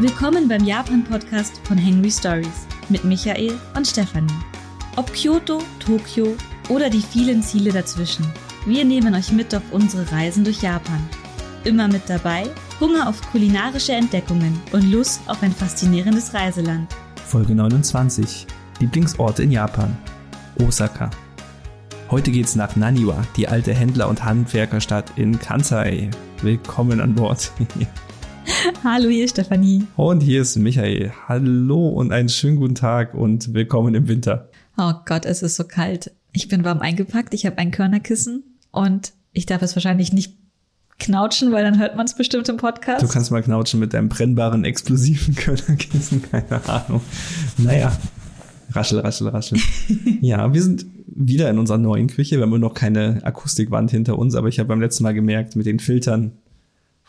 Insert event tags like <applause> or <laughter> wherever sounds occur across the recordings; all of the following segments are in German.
Willkommen beim Japan-Podcast von Henry Stories mit Michael und Stefanie. Ob Kyoto, Tokio oder die vielen Ziele dazwischen, wir nehmen euch mit auf unsere Reisen durch Japan. Immer mit dabei Hunger auf kulinarische Entdeckungen und Lust auf ein faszinierendes Reiseland. Folge 29. Lieblingsorte in Japan. Osaka. Heute geht's nach Naniwa, die alte Händler- und Handwerkerstadt in Kansai. Willkommen an Bord. <laughs> <laughs> Hallo, hier ist Stefanie. Und hier ist Michael. Hallo und einen schönen guten Tag und willkommen im Winter. Oh Gott, es ist so kalt. Ich bin warm eingepackt, ich habe ein Körnerkissen und ich darf es wahrscheinlich nicht knautschen, weil dann hört man es bestimmt im Podcast. Du kannst mal knautschen mit deinem brennbaren, explosiven <laughs> Körnerkissen, keine Ahnung. Naja, raschel, raschel, raschel. <laughs> ja, wir sind wieder in unserer neuen Küche. Wir haben noch keine Akustikwand hinter uns, aber ich habe beim letzten Mal gemerkt, mit den Filtern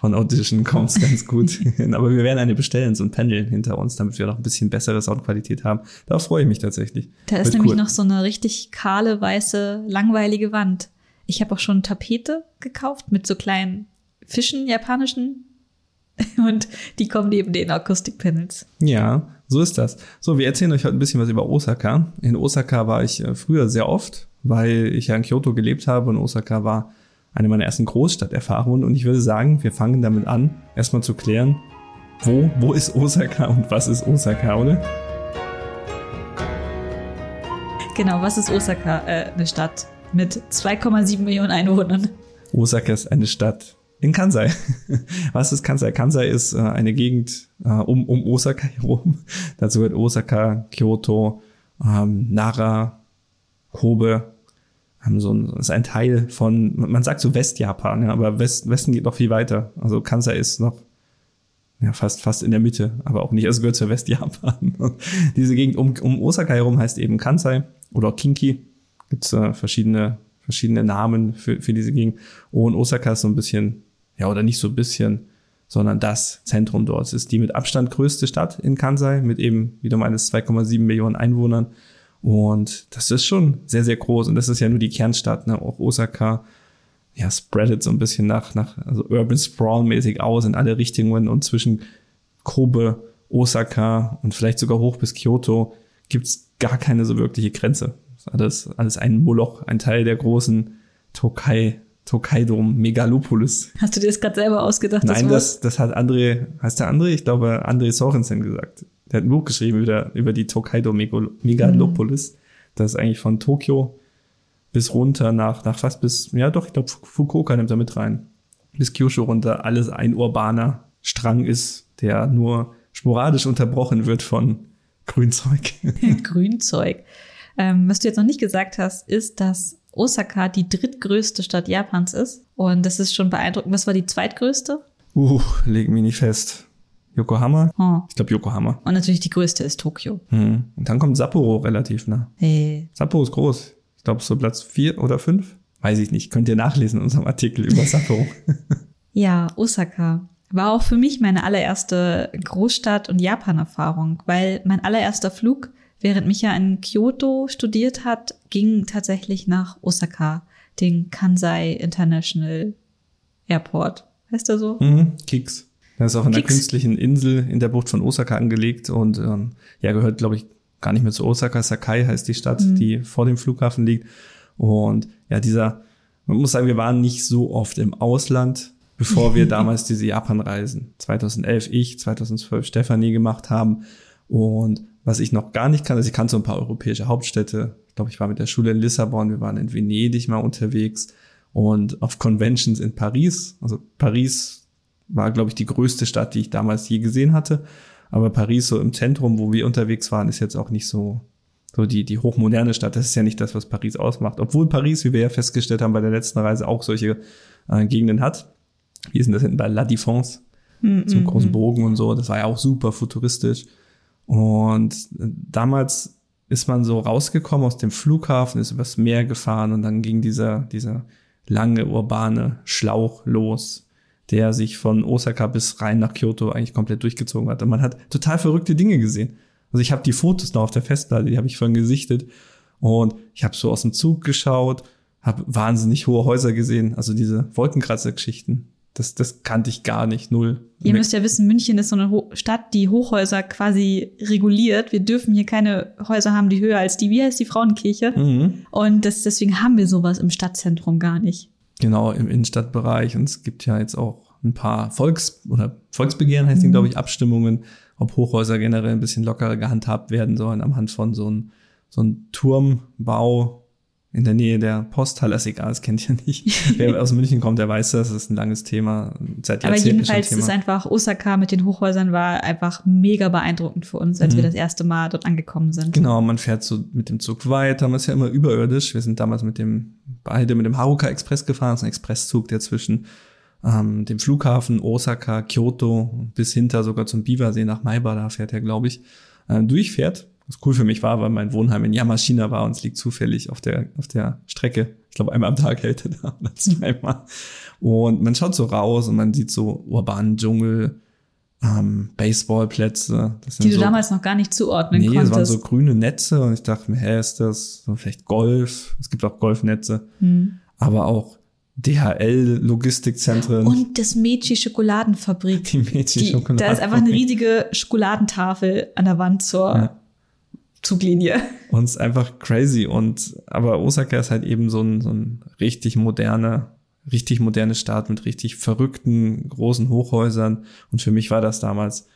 von Audition kommt es ganz gut. <laughs> aber wir werden eine bestellen, so ein Panel hinter uns, damit wir noch ein bisschen bessere Soundqualität haben. Darauf freue ich mich tatsächlich. Da ist Wird nämlich cool. noch so eine richtig kahle, weiße, langweilige Wand. Ich habe auch schon Tapete gekauft mit so kleinen Fischen, japanischen. <laughs> Und die kommen neben den Akustikpanels. Ja, so ist das. So, wir erzählen euch heute ein bisschen was über Osaka. In Osaka war ich äh, früher sehr oft, weil ich ja in Kyoto gelebt habe und Osaka war eine meiner ersten Großstadterfahrungen. Und ich würde sagen, wir fangen damit an, erstmal zu klären, wo, wo ist Osaka und was ist Osaka, oder? Genau, was ist Osaka? Äh, eine Stadt mit 2,7 Millionen Einwohnern. Osaka ist eine Stadt in Kansai. <laughs> Was ist Kansai? Kansai ist äh, eine Gegend äh, um, um Osaka herum. Dazu gehört Osaka, Kyoto, ähm, Nara, Kobe, haben so ein, ist ein Teil von, man sagt so Westjapan, ja, aber West, Westen geht noch viel weiter. Also Kansai ist noch ja, fast, fast in der Mitte, aber auch nicht. Es gehört zur Westjapan. <laughs> diese Gegend um, um Osaka herum heißt eben Kansai oder Kinki. Gibt äh, verschiedene, verschiedene Namen für, für diese Gegend. Und Osaka ist so ein bisschen, ja, oder nicht so ein bisschen, sondern das Zentrum dort. Es ist die mit Abstand größte Stadt in Kansai mit eben wieder meines 2,7 Millionen Einwohnern. Und das ist schon sehr, sehr groß. Und das ist ja nur die Kernstadt, ne? Auch Osaka, ja, spreadet so ein bisschen nach, nach, also Urban Sprawl mäßig aus in alle Richtungen und zwischen Kobe, Osaka und vielleicht sogar hoch bis Kyoto gibt's gar keine so wirkliche Grenze. Alles, alles ein Moloch, ein Teil der großen Tokai, Tokaidom, Megalopolis. Hast du dir das gerade selber ausgedacht? Nein, das, das hat André, heißt der André? Ich glaube, André Sorensen gesagt. Der hat ein Buch geschrieben über, über die Tokaido Megalopolis. Mhm. Das ist eigentlich von Tokio bis runter nach, nach fast bis, ja doch, ich glaube, Fukuoka nimmt da mit rein. Bis Kyushu runter, alles ein urbaner Strang ist, der nur sporadisch unterbrochen wird von Grünzeug. <laughs> Grünzeug. Ähm, was du jetzt noch nicht gesagt hast, ist, dass Osaka die drittgrößte Stadt Japans ist. Und das ist schon beeindruckend. Was war die zweitgrößte? Uh, legen mich nicht fest. Yokohama? Hm. Ich glaube Yokohama. Und natürlich die größte ist Tokio. Hm. Und dann kommt Sapporo relativ nah. Hey. Sapporo ist groß. Ich glaube so Platz vier oder fünf. Weiß ich nicht. Könnt ihr nachlesen in unserem Artikel über Sapporo. <laughs> ja, Osaka war auch für mich meine allererste Großstadt- und Japan-Erfahrung, weil mein allererster Flug, während Micha in Kyoto studiert hat, ging tatsächlich nach Osaka, den Kansai International Airport. Heißt er so? Mhm, Kicks. Er ist auf einer Kicks. künstlichen Insel in der Bucht von Osaka angelegt und ähm, ja, gehört, glaube ich, gar nicht mehr zu Osaka. Sakai heißt die Stadt, mhm. die vor dem Flughafen liegt. Und ja, dieser, man muss sagen, wir waren nicht so oft im Ausland, bevor wir <laughs> damals diese Japan-Reisen 2011 ich, 2012 Stefanie gemacht haben. Und was ich noch gar nicht kann, also ich kann so ein paar europäische Hauptstädte. Ich glaube, ich war mit der Schule in Lissabon, wir waren in Venedig mal unterwegs und auf Conventions in Paris. Also Paris war, glaube ich, die größte Stadt, die ich damals je gesehen hatte. Aber Paris so im Zentrum, wo wir unterwegs waren, ist jetzt auch nicht so, so die, die hochmoderne Stadt. Das ist ja nicht das, was Paris ausmacht. Obwohl Paris, wie wir ja festgestellt haben bei der letzten Reise, auch solche äh, Gegenden hat. Wie ist denn das hinten bei La Défense? Mm Zum großen Bogen und so. Das war ja auch super futuristisch. Und äh, damals ist man so rausgekommen aus dem Flughafen, ist übers Meer gefahren und dann ging dieser, dieser lange urbane Schlauch los der sich von Osaka bis rein nach Kyoto eigentlich komplett durchgezogen hat. Und man hat total verrückte Dinge gesehen. Also ich habe die Fotos noch auf der Festplatte, die habe ich vorhin gesichtet. Und ich habe so aus dem Zug geschaut, habe wahnsinnig hohe Häuser gesehen, also diese Wolkenkratzer-Geschichten. Das, das kannte ich gar nicht, null. Ihr müsst ja wissen, München ist so eine Ho Stadt, die Hochhäuser quasi reguliert. Wir dürfen hier keine Häuser haben, die höher als die, wie heißt die Frauenkirche? Mhm. Und das, deswegen haben wir sowas im Stadtzentrum gar nicht. Genau, im Innenstadtbereich. Und es gibt ja jetzt auch ein paar Volks- oder Volksbegehren heißt mhm. die, glaube ich, Abstimmungen, ob Hochhäuser generell ein bisschen lockerer gehandhabt werden sollen, am Hand von so einem so ein Turmbau, in der Nähe der Posthalle, ist egal, das kennt ihr nicht. <laughs> Wer aus München kommt, der weiß das, das ist ein langes Thema. Seit Aber jedenfalls ist einfach Osaka mit den Hochhäusern war einfach mega beeindruckend für uns, als mhm. wir das erste Mal dort angekommen sind. Genau, man fährt so mit dem Zug weiter, man ist ja immer überirdisch. Wir sind damals mit dem, beide mit dem Haruka Express gefahren, das ist ein Expresszug, der zwischen ähm, dem Flughafen Osaka, Kyoto bis hinter sogar zum Biwasee nach Maiba, da fährt er, glaube ich, äh, durchfährt was cool für mich war, weil mein Wohnheim in Yamashina war und es liegt zufällig auf der, auf der Strecke. Ich glaube, einmal am Tag hält er da oder zweimal. Und man schaut so raus und man sieht so urbanen Dschungel, ähm, Baseballplätze. Die du so, damals noch gar nicht zuordnen nee, konntest. Nee, es waren so grüne Netze und ich dachte mir, hä, ist das so vielleicht Golf? Es gibt auch Golfnetze. Hm. Aber auch DHL-Logistikzentren. Und das Meiji Schokoladenfabrik. Die Meiji Schokoladenfabrik. Da ist einfach eine riesige Schokoladentafel an der Wand zur ja. Zuglinie. Und es ist einfach crazy. Und aber Osaka ist halt eben so ein, so ein richtig moderner, richtig moderne Stadt mit richtig verrückten großen Hochhäusern. Und für mich war das damals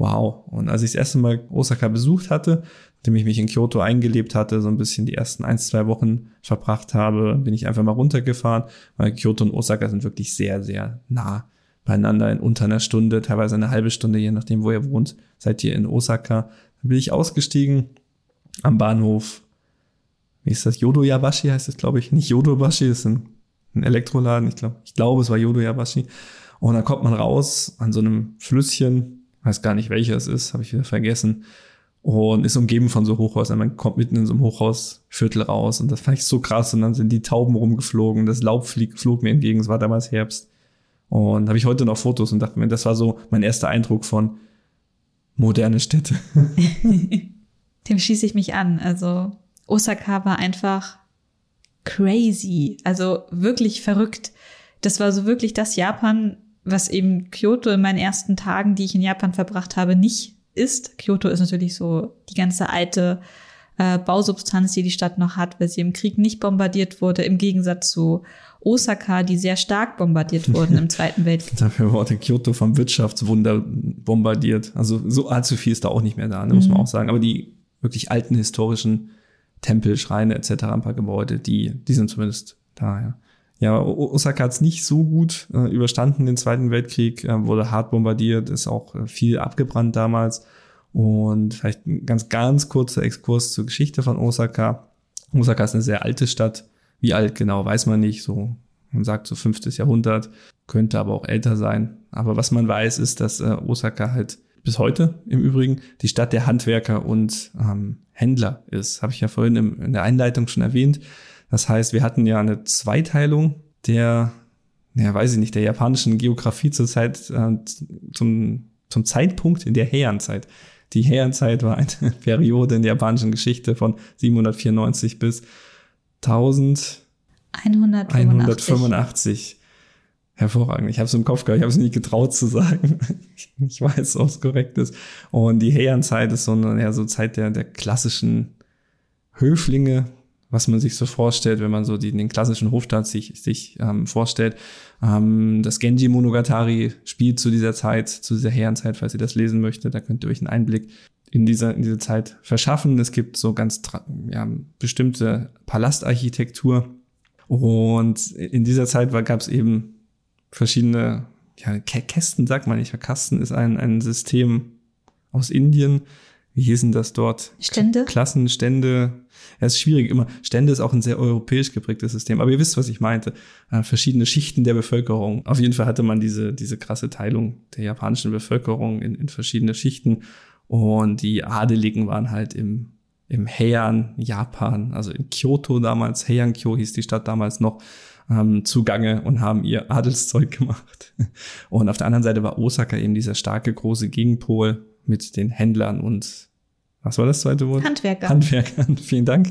wow. Und als ich das erste Mal Osaka besucht hatte, nachdem ich mich in Kyoto eingelebt hatte, so ein bisschen die ersten ein, zwei Wochen verbracht habe, bin ich einfach mal runtergefahren, weil Kyoto und Osaka sind wirklich sehr, sehr nah beieinander in unter einer Stunde, teilweise eine halbe Stunde, je nachdem, wo ihr wohnt, seid ihr in Osaka. Dann bin ich ausgestiegen, am Bahnhof, wie ist das? Yodoyabashi heißt es, glaube ich. Nicht Yodobashi, das ist ein, ein Elektroladen. Ich glaube, ich glaube, es war Yodoyabashi. Und dann kommt man raus an so einem Flüsschen, weiß gar nicht welcher es ist, habe ich wieder vergessen. Und ist umgeben von so Hochhäusern. Man kommt mitten in so einem Hochhausviertel raus und das fand ich so krass. Und dann sind die Tauben rumgeflogen, das Laub flieg, flog mir entgegen, es war damals Herbst. Und habe ich heute noch Fotos und dachte mir, das war so mein erster Eindruck von moderne Städte. <laughs> <laughs> dem schließe ich mich an. Also Osaka war einfach crazy, also wirklich verrückt. Das war so wirklich das Japan, was eben Kyoto in meinen ersten Tagen, die ich in Japan verbracht habe, nicht ist. Kyoto ist natürlich so die ganze alte äh, Bausubstanz, die die Stadt noch hat, weil sie im Krieg nicht bombardiert wurde, im Gegensatz zu Osaka, die sehr stark bombardiert wurden im <laughs> Zweiten Weltkrieg. Dafür wurde Kyoto vom Wirtschaftswunder bombardiert. Also so allzu viel ist da auch nicht mehr da, ne, muss man mhm. auch sagen. Aber die wirklich alten historischen Tempel, Schreine etc., ein paar Gebäude, die, die sind zumindest da, ja. Ja, Osaka hat es nicht so gut äh, überstanden, den Zweiten Weltkrieg, äh, wurde hart bombardiert, ist auch äh, viel abgebrannt damals. Und vielleicht ein ganz, ganz kurzer Exkurs zur Geschichte von Osaka. Osaka ist eine sehr alte Stadt. Wie alt genau, weiß man nicht. So, man sagt so fünftes Jahrhundert, könnte aber auch älter sein. Aber was man weiß, ist, dass äh, Osaka halt bis heute im Übrigen die Stadt der Handwerker und ähm, Händler ist. Habe ich ja vorhin im, in der Einleitung schon erwähnt. Das heißt, wir hatten ja eine Zweiteilung der, ja, weiß ich nicht, der japanischen Geografie zur Zeit, äh, zum, zum Zeitpunkt in der Heian-Zeit. Die Heian-Zeit war eine <laughs> Periode in der japanischen Geschichte von 794 bis 1185. 185. Hervorragend. Ich habe es im Kopf gehabt, ich habe es nicht getraut zu sagen. <laughs> ich weiß, ob es korrekt ist. Und die Heian-Zeit ist so eine ja, so Zeit der, der klassischen Höflinge, was man sich so vorstellt, wenn man so die, den klassischen Hofstaat sich, sich ähm, vorstellt. Ähm, das Genji Monogatari spielt zu dieser Zeit, zu dieser Heian-Zeit, falls ihr das lesen möchtet. Da könnt ihr euch einen Einblick in dieser, in diese Zeit verschaffen. Es gibt so ganz ja, bestimmte Palastarchitektur. Und in dieser Zeit gab es eben verschiedene ja, Kästen, sagt man nicht. Kasten ist ein, ein System aus Indien. Wie hießen das dort? Stände? Klassen, Stände. Ja, ist schwierig immer. Stände ist auch ein sehr europäisch geprägtes System. Aber ihr wisst, was ich meinte. Äh, verschiedene Schichten der Bevölkerung. Auf jeden Fall hatte man diese, diese krasse Teilung der japanischen Bevölkerung in, in verschiedene Schichten. Und die Adeligen waren halt im, im Heian, Japan, also in Kyoto damals. Heian-kyo hieß die Stadt damals noch ähm, zugange und haben ihr Adelszeug gemacht. Und auf der anderen Seite war Osaka eben dieser starke große Gegenpol mit den Händlern und was war das zweite Wort? Handwerker. Handwerkern, <laughs> vielen Dank.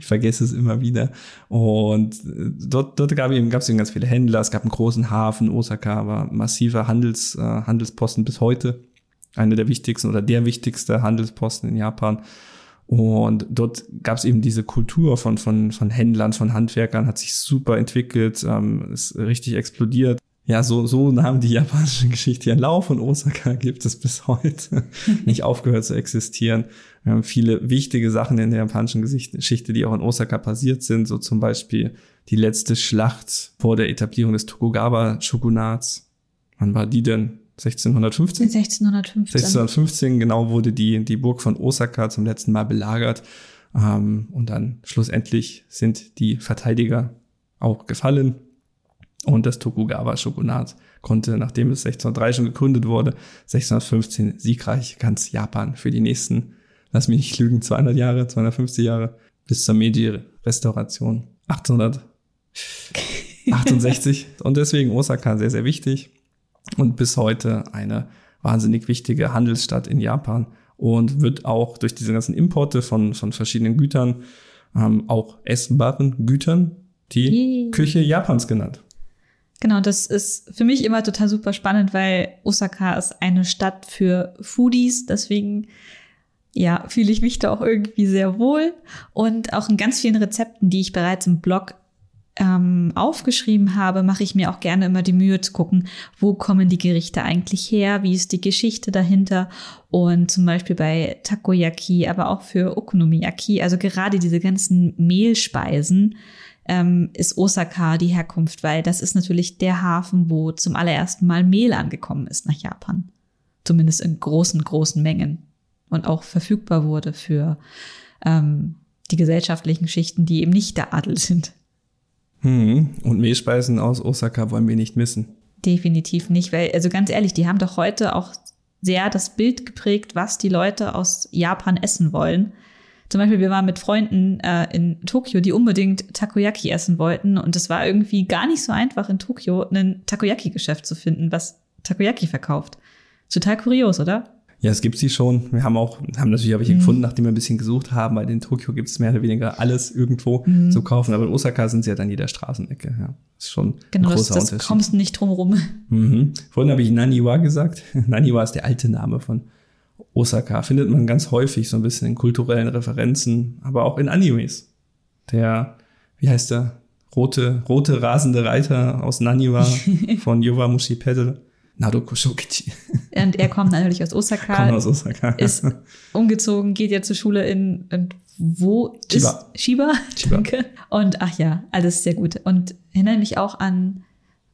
ich vergesse es immer wieder. Und äh, dort, dort gab es eben, gab es eben ganz viele Händler. Es gab einen großen Hafen. Osaka war massiver Handels, äh, Handelsposten bis heute. Einer der wichtigsten oder der wichtigste Handelsposten in Japan. Und dort gab es eben diese Kultur von, von, von Händlern, von Handwerkern, hat sich super entwickelt, ähm, ist richtig explodiert. Ja, so, so nahm die japanische <laughs> Geschichte ihren Lauf und Osaka <laughs> gibt es bis heute <laughs> nicht aufgehört zu existieren. Wir haben viele wichtige Sachen in der japanischen Geschichte, die auch in Osaka passiert sind, so zum Beispiel die letzte Schlacht vor der Etablierung des Tokugawa-Shogunats. Wann war die denn? 1615? 1615. 1615, genau, wurde die, die Burg von Osaka zum letzten Mal belagert. Ähm, und dann schlussendlich sind die Verteidiger auch gefallen. Und das Tokugawa-Shogunat konnte, nachdem es 1603 schon gegründet wurde, 1615 siegreich ganz Japan für die nächsten, lass mich nicht lügen, 200 Jahre, 250 Jahre bis zur Meiji-Restauration 1868. und deswegen Osaka sehr, sehr wichtig und bis heute eine wahnsinnig wichtige Handelsstadt in Japan und wird auch durch diese ganzen Importe von, von verschiedenen Gütern, ähm, auch essbaren Gütern, die Yay. Küche Japans genannt. Genau, das ist für mich immer total super spannend, weil Osaka ist eine Stadt für Foodies, deswegen ja, fühle ich mich da auch irgendwie sehr wohl und auch in ganz vielen Rezepten, die ich bereits im Blog ähm, aufgeschrieben habe, mache ich mir auch gerne immer die Mühe zu gucken, wo kommen die Gerichte eigentlich her, wie ist die Geschichte dahinter und zum Beispiel bei Takoyaki, aber auch für Okonomiyaki, also gerade diese ganzen Mehlspeisen, ähm, ist Osaka die Herkunft, weil das ist natürlich der Hafen, wo zum allerersten Mal Mehl angekommen ist nach Japan. Zumindest in großen, großen Mengen. Und auch verfügbar wurde für ähm, die gesellschaftlichen Schichten, die eben nicht der Adel <laughs> sind. Hm. Und Mehlspeisen aus Osaka wollen wir nicht missen. Definitiv nicht, weil, also ganz ehrlich, die haben doch heute auch sehr das Bild geprägt, was die Leute aus Japan essen wollen. Zum Beispiel, wir waren mit Freunden äh, in Tokio, die unbedingt Takoyaki essen wollten. Und es war irgendwie gar nicht so einfach, in Tokio ein Takoyaki-Geschäft zu finden, was Takoyaki verkauft. Total kurios, oder? Ja, es gibt sie schon. Wir haben auch, haben natürlich welche mhm. gefunden, nachdem wir ein bisschen gesucht haben, weil in Tokio gibt es mehr oder weniger alles irgendwo mhm. zu kaufen. Aber in Osaka sind sie ja dann jeder Straßenecke. Ja, ist schon genau, ein großer das, das Unterschied. kommst nicht drum rum. Mhm. Vorhin habe ich Naniwa gesagt. <laughs> Naniwa ist der alte Name von Osaka findet man ganz häufig so ein bisschen in kulturellen Referenzen, aber auch in Animes. Der, wie heißt der? Rote, rote rasende Reiter aus Naniwa <laughs> von Yowamushi Pedal. Nadoko Shokichi. Und er kommt natürlich aus Osaka. <laughs> Kommt aus Osaka. Ist umgezogen, geht ja zur Schule in, in wo Chiba. ist Shiba? Chiba. Danke. Und ach ja, alles sehr gut. Und erinnere mich auch an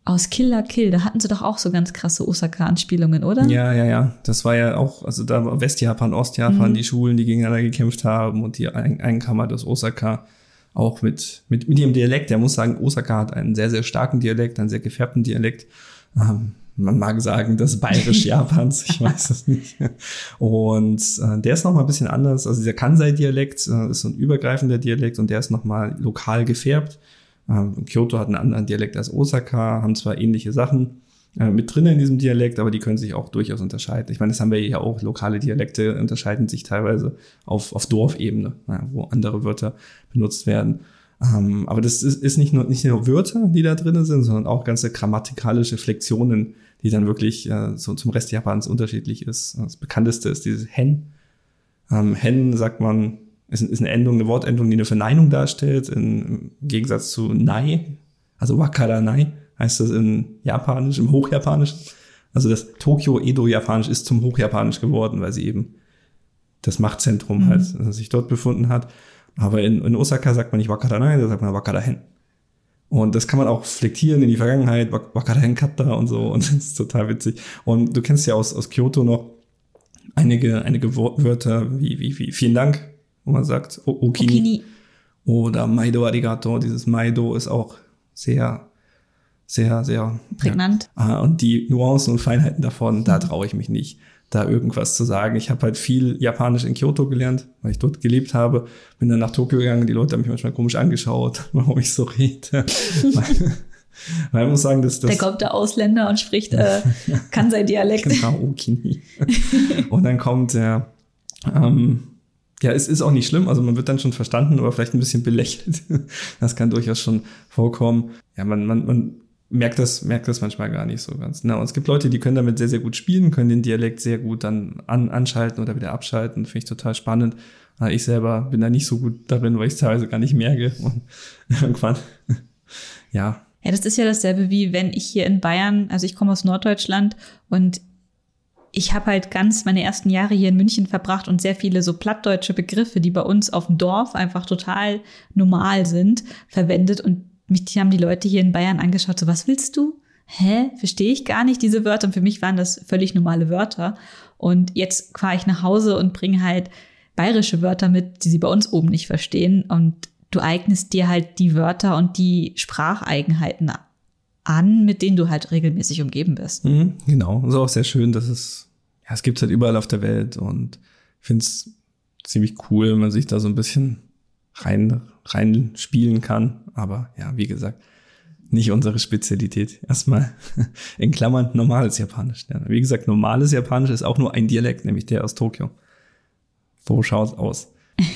aus Killer Kill, da hatten sie doch auch so ganz krasse Osaka-Anspielungen, oder? Ja, ja, ja. Das war ja auch, also da war Westjapan, Ostjapan, mhm. die Schulen, die gegeneinander gekämpft haben und die Einkammer des Osaka auch mit, mit, mit ihrem Dialekt. Der muss sagen, Osaka hat einen sehr, sehr starken Dialekt, einen sehr gefärbten Dialekt. Ähm, man mag sagen, das Bayerisch <laughs> Japans, ich weiß es nicht. Und äh, der ist noch mal ein bisschen anders. Also dieser Kansai-Dialekt äh, ist so ein übergreifender Dialekt und der ist noch mal lokal gefärbt. Ähm, Kyoto hat einen anderen Dialekt als Osaka, haben zwar ähnliche Sachen äh, mit drin in diesem Dialekt, aber die können sich auch durchaus unterscheiden. Ich meine, das haben wir ja auch. Lokale Dialekte unterscheiden sich teilweise auf, auf Dorfebene, ja, wo andere Wörter benutzt werden. Ähm, aber das ist, ist nicht, nur, nicht nur Wörter, die da drin sind, sondern auch ganze grammatikalische Flexionen, die dann wirklich äh, so zum Rest Japans unterschiedlich ist. Das bekannteste ist dieses Hen. Ähm, Hen sagt man ist, ist eine Endung, eine Wortendung, die eine Verneinung darstellt, im Gegensatz zu Nai, also Wakaranai heißt das in Japanisch, im Hochjapanischen. Also das Tokio-Edo-Japanisch ist zum Hochjapanisch geworden, weil sie eben das Machtzentrum mhm. halt also sich dort befunden hat. Aber in, in Osaka sagt man nicht Wakaranai, da sagt man Wakarahen. Und das kann man auch flektieren in die Vergangenheit, Wakarahen Kata und so, und <laughs> das ist total witzig. Und du kennst ja aus, aus Kyoto noch einige, einige Wörter wie, wie, wie vielen Dank, wo man sagt Okini. Okini. Oder Maido Arigato. Dieses Maido ist auch sehr, sehr, sehr prägnant. Ja. Und die Nuancen und Feinheiten davon, da mhm. traue ich mich nicht, da irgendwas zu sagen. Ich habe halt viel Japanisch in Kyoto gelernt, weil ich dort gelebt habe. Bin dann nach Tokio gegangen, die Leute haben mich manchmal komisch angeschaut, <laughs> warum ich so rede. <laughs> Weil ich muss sagen, dass das. Da kommt der Ausländer und spricht, äh, <laughs> kann sein Dialekt. Genau, Okini. und dann kommt der, ähm, ja, es ist auch nicht schlimm. Also man wird dann schon verstanden, aber vielleicht ein bisschen belächelt. Das kann durchaus schon vorkommen. Ja, man, man, man merkt das, merkt das manchmal gar nicht so ganz. Na, und es gibt Leute, die können damit sehr, sehr gut spielen, können den Dialekt sehr gut dann an, anschalten oder wieder abschalten. Finde ich total spannend. Ich selber bin da nicht so gut darin, weil ich es teilweise gar nicht merke. <laughs> Und irgendwann, <laughs> ja. Ja, das ist ja dasselbe wie wenn ich hier in Bayern, also ich komme aus Norddeutschland und ich habe halt ganz meine ersten Jahre hier in München verbracht und sehr viele so plattdeutsche Begriffe, die bei uns auf dem Dorf einfach total normal sind, verwendet und mich haben die Leute hier in Bayern angeschaut, so was willst du? Hä? Verstehe ich gar nicht diese Wörter. Und für mich waren das völlig normale Wörter. Und jetzt fahre ich nach Hause und bringe halt bayerische Wörter mit, die sie bei uns oben nicht verstehen. Und du eignest dir halt die Wörter und die Spracheigenheiten an, mit denen du halt regelmäßig umgeben bist. Mhm, genau. ist auch sehr schön, dass es, ja, es gibt halt überall auf der Welt und ich finde es ziemlich cool, wenn man sich da so ein bisschen rein, rein spielen kann. Aber ja, wie gesagt, nicht unsere Spezialität. Erstmal <laughs> in Klammern normales Japanisch. Ja, wie gesagt, normales Japanisch ist auch nur ein Dialekt, nämlich der aus Tokio. So schaut's aus. <laughs>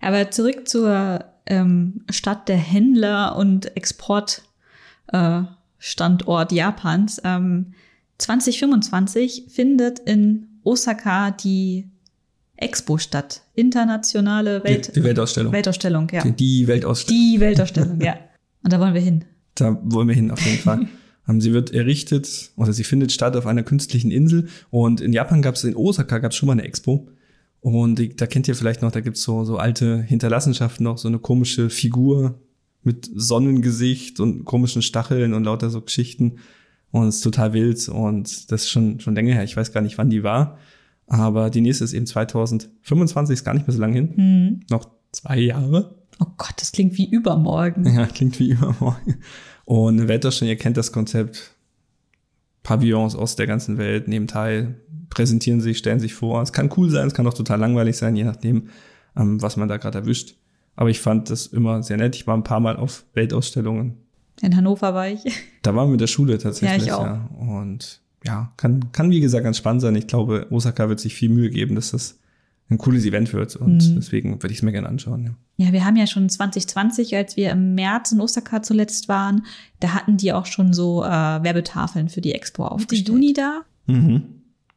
Aber zurück zur ähm, Stadt der Händler und Exportstandort äh, Japans. Ähm, 2025 findet in Osaka die Expo statt. Internationale Welt die, die Weltausstellung. Weltausstellung, ja. Die, die Weltausstellung. Die Weltausstellung, ja. Und da wollen wir hin. Da wollen wir hin, auf jeden Fall. <laughs> Ähm, sie wird errichtet oder sie findet statt auf einer künstlichen Insel. Und in Japan gab es, in Osaka gab es schon mal eine Expo. Und die, da kennt ihr vielleicht noch, da gibt's so, so alte Hinterlassenschaften noch, so eine komische Figur mit Sonnengesicht und komischen Stacheln und lauter so Geschichten. Und es ist total wild und das ist schon, schon länger her. Ich weiß gar nicht, wann die war. Aber die nächste ist eben 2025, ist gar nicht mehr so lange hin. Mhm. Noch zwei Jahre. Oh Gott, das klingt wie übermorgen. Ja, klingt wie übermorgen. Und Wetterstein, ihr kennt das Konzept. Pavillons aus der ganzen Welt nehmen teil, präsentieren sich, stellen sich vor. Es kann cool sein, es kann auch total langweilig sein, je nachdem, ähm, was man da gerade erwischt. Aber ich fand das immer sehr nett. Ich war ein paar Mal auf Weltausstellungen. In Hannover war ich. Da waren wir mit der Schule tatsächlich. Ja, ich auch. Ja. Und ja, kann, kann wie gesagt ganz spannend sein. Ich glaube, Osaka wird sich viel Mühe geben, dass das ein cooles Event wird und mhm. deswegen würde ich es mir gerne anschauen. Ja. ja, wir haben ja schon 2020, als wir im März in Osaka zuletzt waren, da hatten die auch schon so äh, Werbetafeln für die Expo aufgestellt. Die Juni da? Mhm.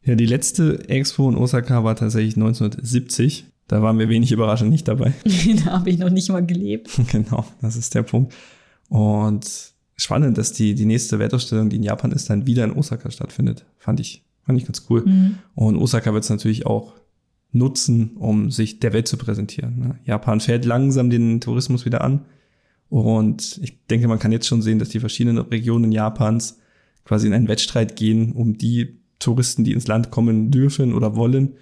Ja, die letzte Expo in Osaka war tatsächlich 1970. Da waren wir wenig überraschend nicht dabei. <laughs> da habe ich noch nicht mal gelebt. <laughs> genau, das ist der Punkt. Und spannend, dass die, die nächste Weltausstellung, die in Japan ist, dann wieder in Osaka stattfindet. Fand ich, fand ich ganz cool. Mhm. Und Osaka wird es natürlich auch nutzen, um sich der Welt zu präsentieren. Ne? Japan fährt langsam den Tourismus wieder an. Und ich denke, man kann jetzt schon sehen, dass die verschiedenen Regionen Japans quasi in einen Wettstreit gehen, um die Touristen, die ins Land kommen dürfen oder wollen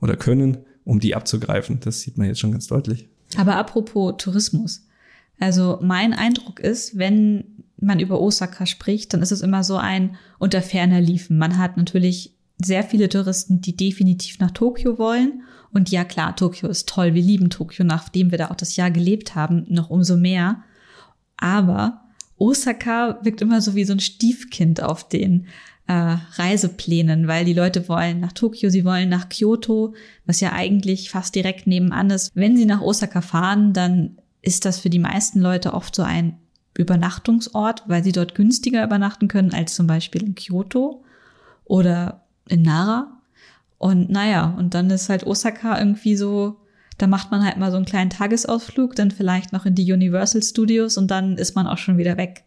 oder können, um die abzugreifen. Das sieht man jetzt schon ganz deutlich. Aber apropos Tourismus. Also mein Eindruck ist, wenn man über Osaka spricht, dann ist es immer so ein unter ferner Liefen. Man hat natürlich sehr viele Touristen, die definitiv nach Tokio wollen. Und ja, klar, Tokio ist toll. Wir lieben Tokio, nachdem wir da auch das Jahr gelebt haben, noch umso mehr. Aber Osaka wirkt immer so wie so ein Stiefkind auf den äh, Reiseplänen, weil die Leute wollen nach Tokio, sie wollen nach Kyoto, was ja eigentlich fast direkt nebenan ist. Wenn sie nach Osaka fahren, dann ist das für die meisten Leute oft so ein Übernachtungsort, weil sie dort günstiger übernachten können als zum Beispiel in Kyoto oder in Nara. Und naja, und dann ist halt Osaka irgendwie so, da macht man halt mal so einen kleinen Tagesausflug, dann vielleicht noch in die Universal Studios und dann ist man auch schon wieder weg.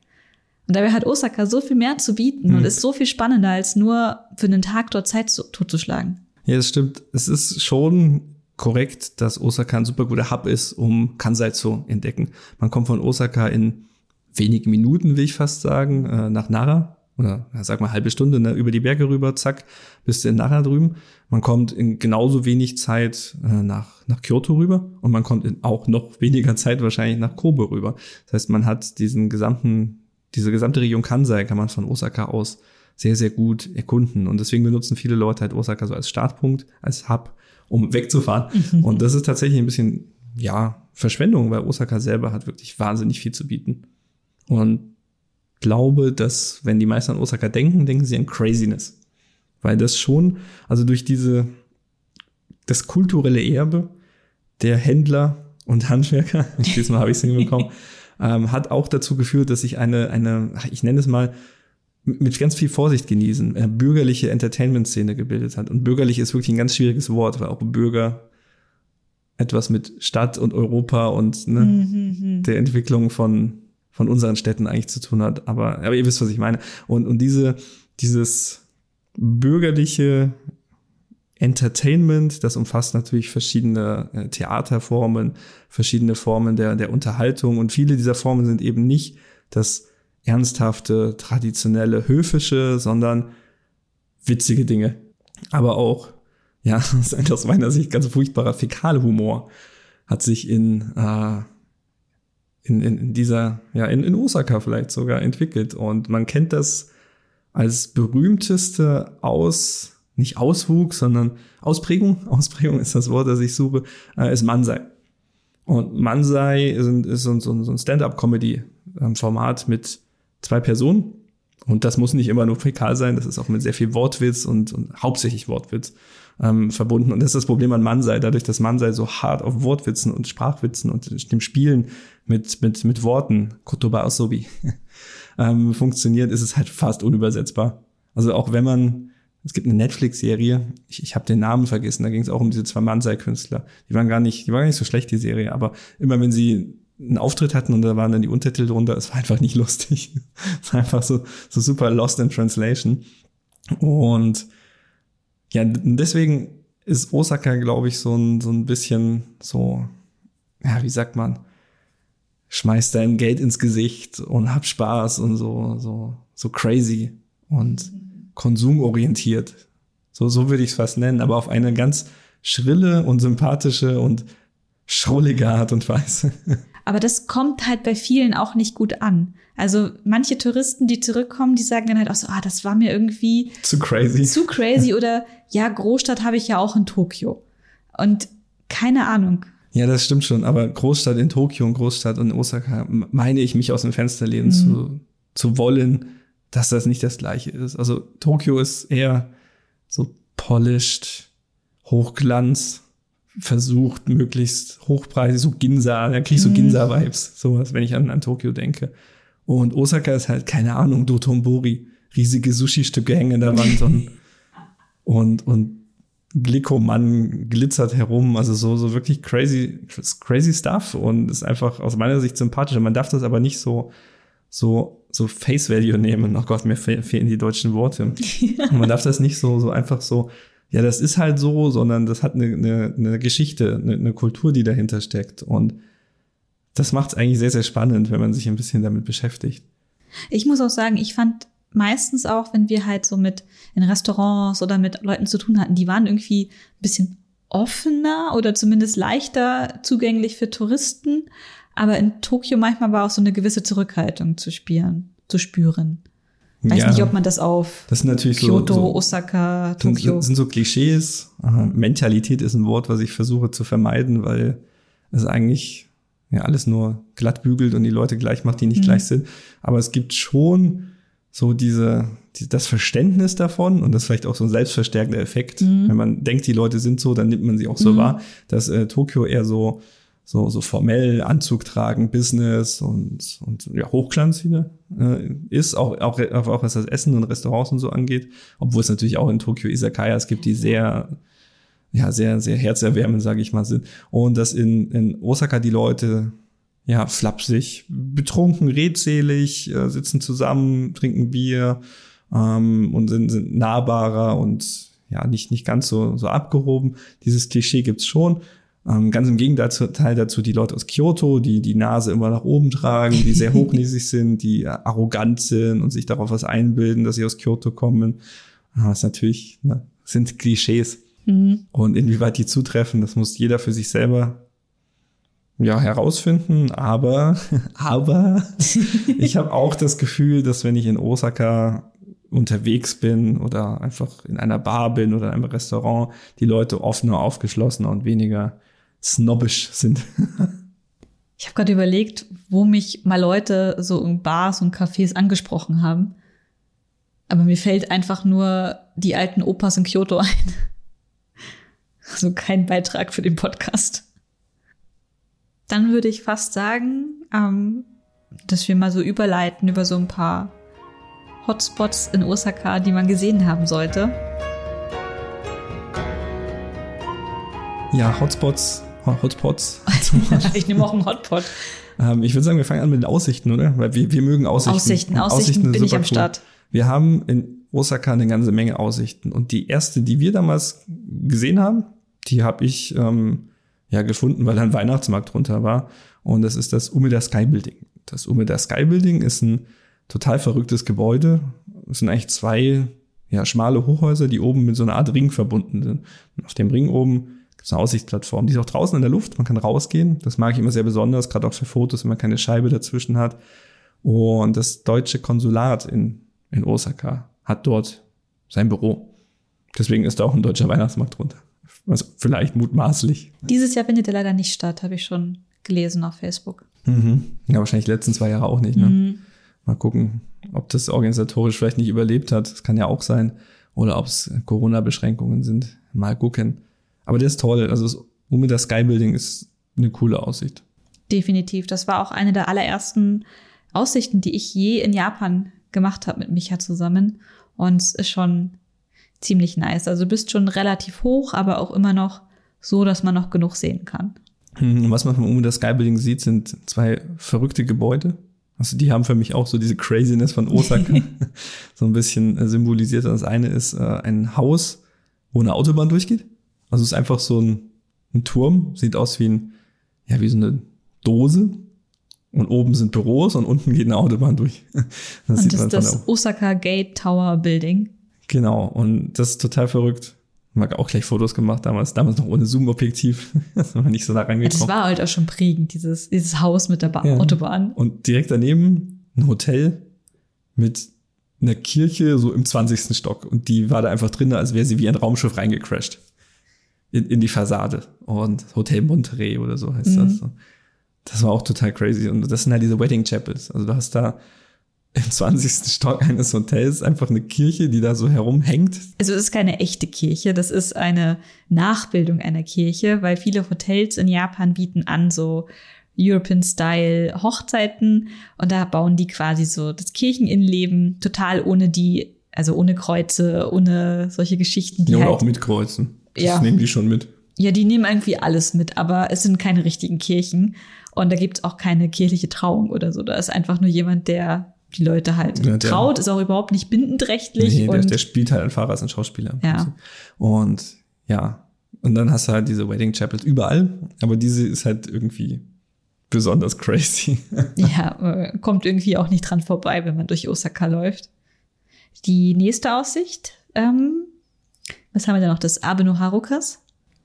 Und dabei hat Osaka so viel mehr zu bieten hm. und ist so viel spannender, als nur für einen Tag dort Zeit zu, totzuschlagen. Ja, das stimmt. Es ist schon korrekt, dass Osaka ein super guter Hub ist, um Kansai zu entdecken. Man kommt von Osaka in wenigen Minuten, will ich fast sagen, äh, nach Nara. Oder sag mal halbe Stunde ne, über die Berge rüber, zack, bist du in Nara drüben. Man kommt in genauso wenig Zeit äh, nach, nach Kyoto rüber und man kommt in auch noch weniger Zeit wahrscheinlich nach Kobe rüber. Das heißt, man hat diesen gesamten, diese gesamte Region Kansai kann man von Osaka aus sehr, sehr gut erkunden. Und deswegen benutzen viele Leute halt Osaka so als Startpunkt, als Hub um wegzufahren. Mhm. <laughs> Und das ist tatsächlich ein bisschen, ja, Verschwendung, weil Osaka selber hat wirklich wahnsinnig viel zu bieten. Und glaube, dass wenn die meisten an Osaka denken, denken sie an Craziness. Weil das schon, also durch diese das kulturelle Erbe der Händler und Handwerker, <laughs> diesmal habe ich es hinbekommen, <laughs> ähm, hat auch dazu geführt, dass sich eine, eine, ich nenne es mal, mit ganz viel Vorsicht genießen, eine bürgerliche Entertainment-Szene gebildet hat. Und bürgerlich ist wirklich ein ganz schwieriges Wort, weil auch Bürger etwas mit Stadt und Europa und ne, mhm. der Entwicklung von, von unseren Städten eigentlich zu tun hat. Aber, aber ihr wisst, was ich meine. Und, und diese, dieses bürgerliche Entertainment, das umfasst natürlich verschiedene äh, Theaterformen, verschiedene Formen der, der Unterhaltung und viele dieser Formen sind eben nicht das ernsthafte, traditionelle, höfische, sondern witzige Dinge. Aber auch, ja, <laughs> aus meiner Sicht ganz furchtbarer Fäkalhumor hat sich in, äh, in, in, in dieser, ja, in, in Osaka vielleicht sogar entwickelt. Und man kennt das als berühmteste aus nicht Auswuchs, sondern Ausprägung, <laughs> Ausprägung ist das Wort, das ich suche, äh, ist Mansei. Und Mansei ist, ist so, so, so ein Stand-up-Comedy-Format mit zwei Personen. Und das muss nicht immer nur fäkal sein, das ist auch mit sehr viel Wortwitz und, und hauptsächlich Wortwitz ähm, verbunden. Und das ist das Problem an Mansei, dadurch, dass Mansei so hart auf Wortwitzen und Sprachwitzen und dem Spielen mit, mit, mit Worten, Kotoba Asobi, <laughs> ähm, funktioniert, ist es halt fast unübersetzbar. Also auch wenn man es gibt eine Netflix-Serie, ich, ich habe den Namen vergessen, da ging es auch um diese zwei Mansei-Künstler. Die waren gar nicht, die waren gar nicht so schlecht, die Serie, aber immer wenn sie einen Auftritt hatten und da waren dann die Untertitel drunter, es war einfach nicht <laughs> lustig. es war einfach so, so super lost in translation. Und ja, deswegen ist Osaka, glaube ich, so ein, so ein bisschen so, ja, wie sagt man, schmeißt dein Geld ins Gesicht und hab Spaß und so, so, so crazy. Und konsumorientiert. So, so würde ich es fast nennen, aber auf eine ganz schrille und sympathische und schrullige Art und Weise. <laughs> Aber das kommt halt bei vielen auch nicht gut an. Also manche Touristen, die zurückkommen, die sagen dann halt auch so, ah, das war mir irgendwie zu crazy. Zu crazy oder ja, Großstadt habe ich ja auch in Tokio. Und keine Ahnung. Ja, das stimmt schon, aber Großstadt in Tokio und Großstadt in Osaka meine ich mich aus dem Fenster lehnen mhm. zu, zu wollen dass das nicht das gleiche ist. Also Tokio ist eher so polished, Hochglanz, versucht möglichst hochpreisig, so Ginza, da krieg ich so mhm. Ginza-Vibes, sowas, wenn ich an, an Tokio denke. Und Osaka ist halt, keine Ahnung, Dotonbori, riesige Sushi-Stücke hängen in der Wand und, <laughs> und, und Glikoman glitzert herum, also so, so wirklich crazy, crazy stuff und ist einfach aus meiner Sicht sympathisch. Man darf das aber nicht so, so so Face Value nehmen. Oh Gott, mir fehlen die deutschen Worte. <laughs> Ja. Man darf das nicht so, so einfach so, ja, das ist halt so, sondern das hat eine, eine, eine Geschichte, eine, eine Kultur, die dahinter steckt. Und das macht es eigentlich sehr, sehr spannend, wenn man sich ein bisschen damit beschäftigt. Ich muss auch sagen, ich fand meistens auch, wenn wir halt so mit in Restaurants oder mit Leuten zu tun hatten, die waren irgendwie ein bisschen offener oder zumindest leichter zugänglich für Touristen. Aber in Tokio manchmal war auch so eine gewisse Zurückhaltung zu spüren. Zu spüren. Weiß ja, nicht, ob man das auf das sind natürlich Kyoto, so, so, Osaka, Tokio. Sind, sind so Klischees. Mentalität ist ein Wort, was ich versuche zu vermeiden, weil es eigentlich ja alles nur glatt bügelt und die Leute gleich macht, die nicht mhm. gleich sind. Aber es gibt schon so diese, die, das Verständnis davon und das ist vielleicht auch so ein selbstverstärkender Effekt. Mhm. Wenn man denkt, die Leute sind so, dann nimmt man sie auch so mhm. wahr, dass äh, Tokio eher so so, so formell Anzug tragen, Business und, und ja, Hochglanz wieder äh, ist, auch, auch, auch was das Essen und Restaurants und so angeht, obwohl es natürlich auch in Tokio Isakayas gibt, die sehr, ja, sehr, sehr herzerwärmend, sage ich mal, sind. Und dass in, in Osaka die Leute ja, flapsig, betrunken, redselig, äh, sitzen zusammen, trinken Bier ähm, und sind, sind nahbarer und ja, nicht, nicht ganz so, so abgehoben. Dieses Klischee gibt's schon. Ähm, ganz im Gegenteil dazu die Leute aus Kyoto, die die Nase immer nach oben tragen, die sehr <laughs> hochnäsig sind, die arrogant sind und sich darauf was einbilden, dass sie aus Kyoto kommen. Das ist natürlich, ne, sind Klischees. Mhm. Und inwieweit die zutreffen, das muss jeder für sich selber ja herausfinden. Aber, <laughs> aber <laughs> ich habe auch das Gefühl, dass wenn ich in Osaka unterwegs bin oder einfach in einer Bar bin oder in einem Restaurant, die Leute offener, aufgeschlossener und weniger snobbisch sind. <laughs> ich habe gerade überlegt, wo mich mal Leute so in Bars und Cafés angesprochen haben. Aber mir fällt einfach nur die alten Opas in Kyoto ein. Also kein Beitrag für den Podcast. Dann würde ich fast sagen, ähm, dass wir mal so überleiten über so ein paar Hotspots in Osaka, die man gesehen haben sollte. Ja, Hotspots, Hotspots. <laughs> ich nehme auch einen Hotpot. Ähm, ich würde sagen, wir fangen an mit den Aussichten, oder? Weil wir, wir mögen Aussichten. Aussichten, Aussichten, Aussichten bin ich am cool. Start. Wir haben in Osaka eine ganze Menge Aussichten. Und die erste, die wir damals gesehen haben, die habe ich ähm, ja gefunden, weil da ein Weihnachtsmarkt drunter war. Und das ist das Umeda Sky Building. Das Umeda Sky Building ist ein total verrücktes Gebäude. Es sind eigentlich zwei ja, schmale Hochhäuser, die oben mit so einer Art Ring verbunden sind. Und auf dem Ring oben gibt es eine Aussichtsplattform. Die ist auch draußen in der Luft, man kann rausgehen. Das mag ich immer sehr besonders, gerade auch für Fotos, wenn man keine Scheibe dazwischen hat. Und das deutsche Konsulat in, in Osaka hat dort sein Büro. Deswegen ist da auch ein deutscher Weihnachtsmarkt drunter. Also vielleicht mutmaßlich. Dieses Jahr findet er leider nicht statt, habe ich schon gelesen auf Facebook. Mhm. Ja, wahrscheinlich die letzten zwei Jahre auch nicht. Ne? Mhm. Mal gucken, ob das organisatorisch vielleicht nicht überlebt hat. Das kann ja auch sein. Oder ob es Corona-Beschränkungen sind. Mal gucken. Aber der ist toll. Also das Umida Sky Building ist eine coole Aussicht. Definitiv. Das war auch eine der allerersten Aussichten, die ich je in Japan gemacht habe mit Micha zusammen. Und es ist schon ziemlich nice. Also du bist schon relativ hoch, aber auch immer noch so, dass man noch genug sehen kann. Hm, was man vom Umida Sky Building sieht, sind zwei verrückte Gebäude. Also die haben für mich auch so diese Craziness von Osaka <laughs> so ein bisschen äh, symbolisiert. Das eine ist äh, ein Haus, wo eine Autobahn durchgeht. Also es ist einfach so ein, ein Turm, sieht aus wie ein, ja, wie so eine Dose. Und oben sind Büros und unten geht eine Autobahn durch. <laughs> Das und das ist das Osaka Gate Tower Building. Genau, und das ist total verrückt. Ich habe auch gleich Fotos gemacht damals, damals noch ohne Zoom-Objektiv. <laughs> das war nicht so nah rangekommen. Das war halt auch schon prägend, dieses, dieses Haus mit der ba ja. Autobahn. Und direkt daneben ein Hotel mit einer Kirche so im 20. Stock. Und die war da einfach drin, als wäre sie wie ein Raumschiff reingecrashed. In, in die Fassade. Und Hotel Monterey oder so heißt mhm. das. Das war auch total crazy. Und das sind halt diese Wedding Chapels. Also du hast da im 20. Stock eines Hotels einfach eine Kirche, die da so herumhängt. Also es ist keine echte Kirche, das ist eine Nachbildung einer Kirche, weil viele Hotels in Japan bieten an so European-Style Hochzeiten und da bauen die quasi so das Kircheninnenleben total ohne die, also ohne Kreuze, ohne solche Geschichten. Die ja, oder halt, auch mit Kreuzen. Das ja. nehmen die schon mit. Ja, die nehmen irgendwie alles mit, aber es sind keine richtigen Kirchen. Und da gibt's auch keine kirchliche Trauung oder so. Da ist einfach nur jemand, der die Leute halt ja, traut, ist auch überhaupt nicht bindendrechtlich. Nee, der, der, spielt halt einfach als ein Schauspieler. Ja. Und ja, und dann hast du halt diese Wedding Chapels überall, aber diese ist halt irgendwie besonders crazy. <laughs> ja, äh, kommt irgendwie auch nicht dran vorbei, wenn man durch Osaka läuft. Die nächste Aussicht, ähm, was haben wir da noch? Das Abe no Harukas?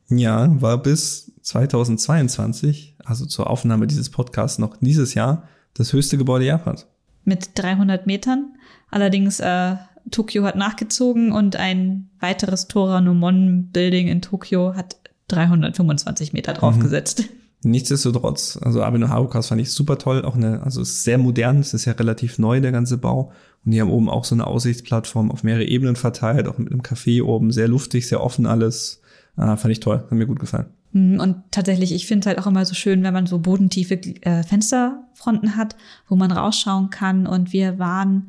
Ja, war bis 2022, also zur Aufnahme dieses Podcasts noch dieses Jahr, das höchste Gebäude Japans mit 300 Metern. Allerdings äh, Tokio hat nachgezogen und ein weiteres Toranomon Building in Tokio hat 325 Meter draufgesetzt. Mhm. Nichtsdestotrotz, also Abe Harukas fand ich super toll, auch eine, also es ist sehr modern, es ist ja relativ neu, der ganze Bau. Und die haben oben auch so eine Aussichtsplattform auf mehrere Ebenen verteilt, auch mit einem Café oben, sehr luftig, sehr offen alles. Ah, fand ich toll, hat mir gut gefallen. Mhm, und tatsächlich, ich finde es halt auch immer so schön, wenn man so bodentiefe äh, Fensterfronten hat, wo man rausschauen kann. Und wir waren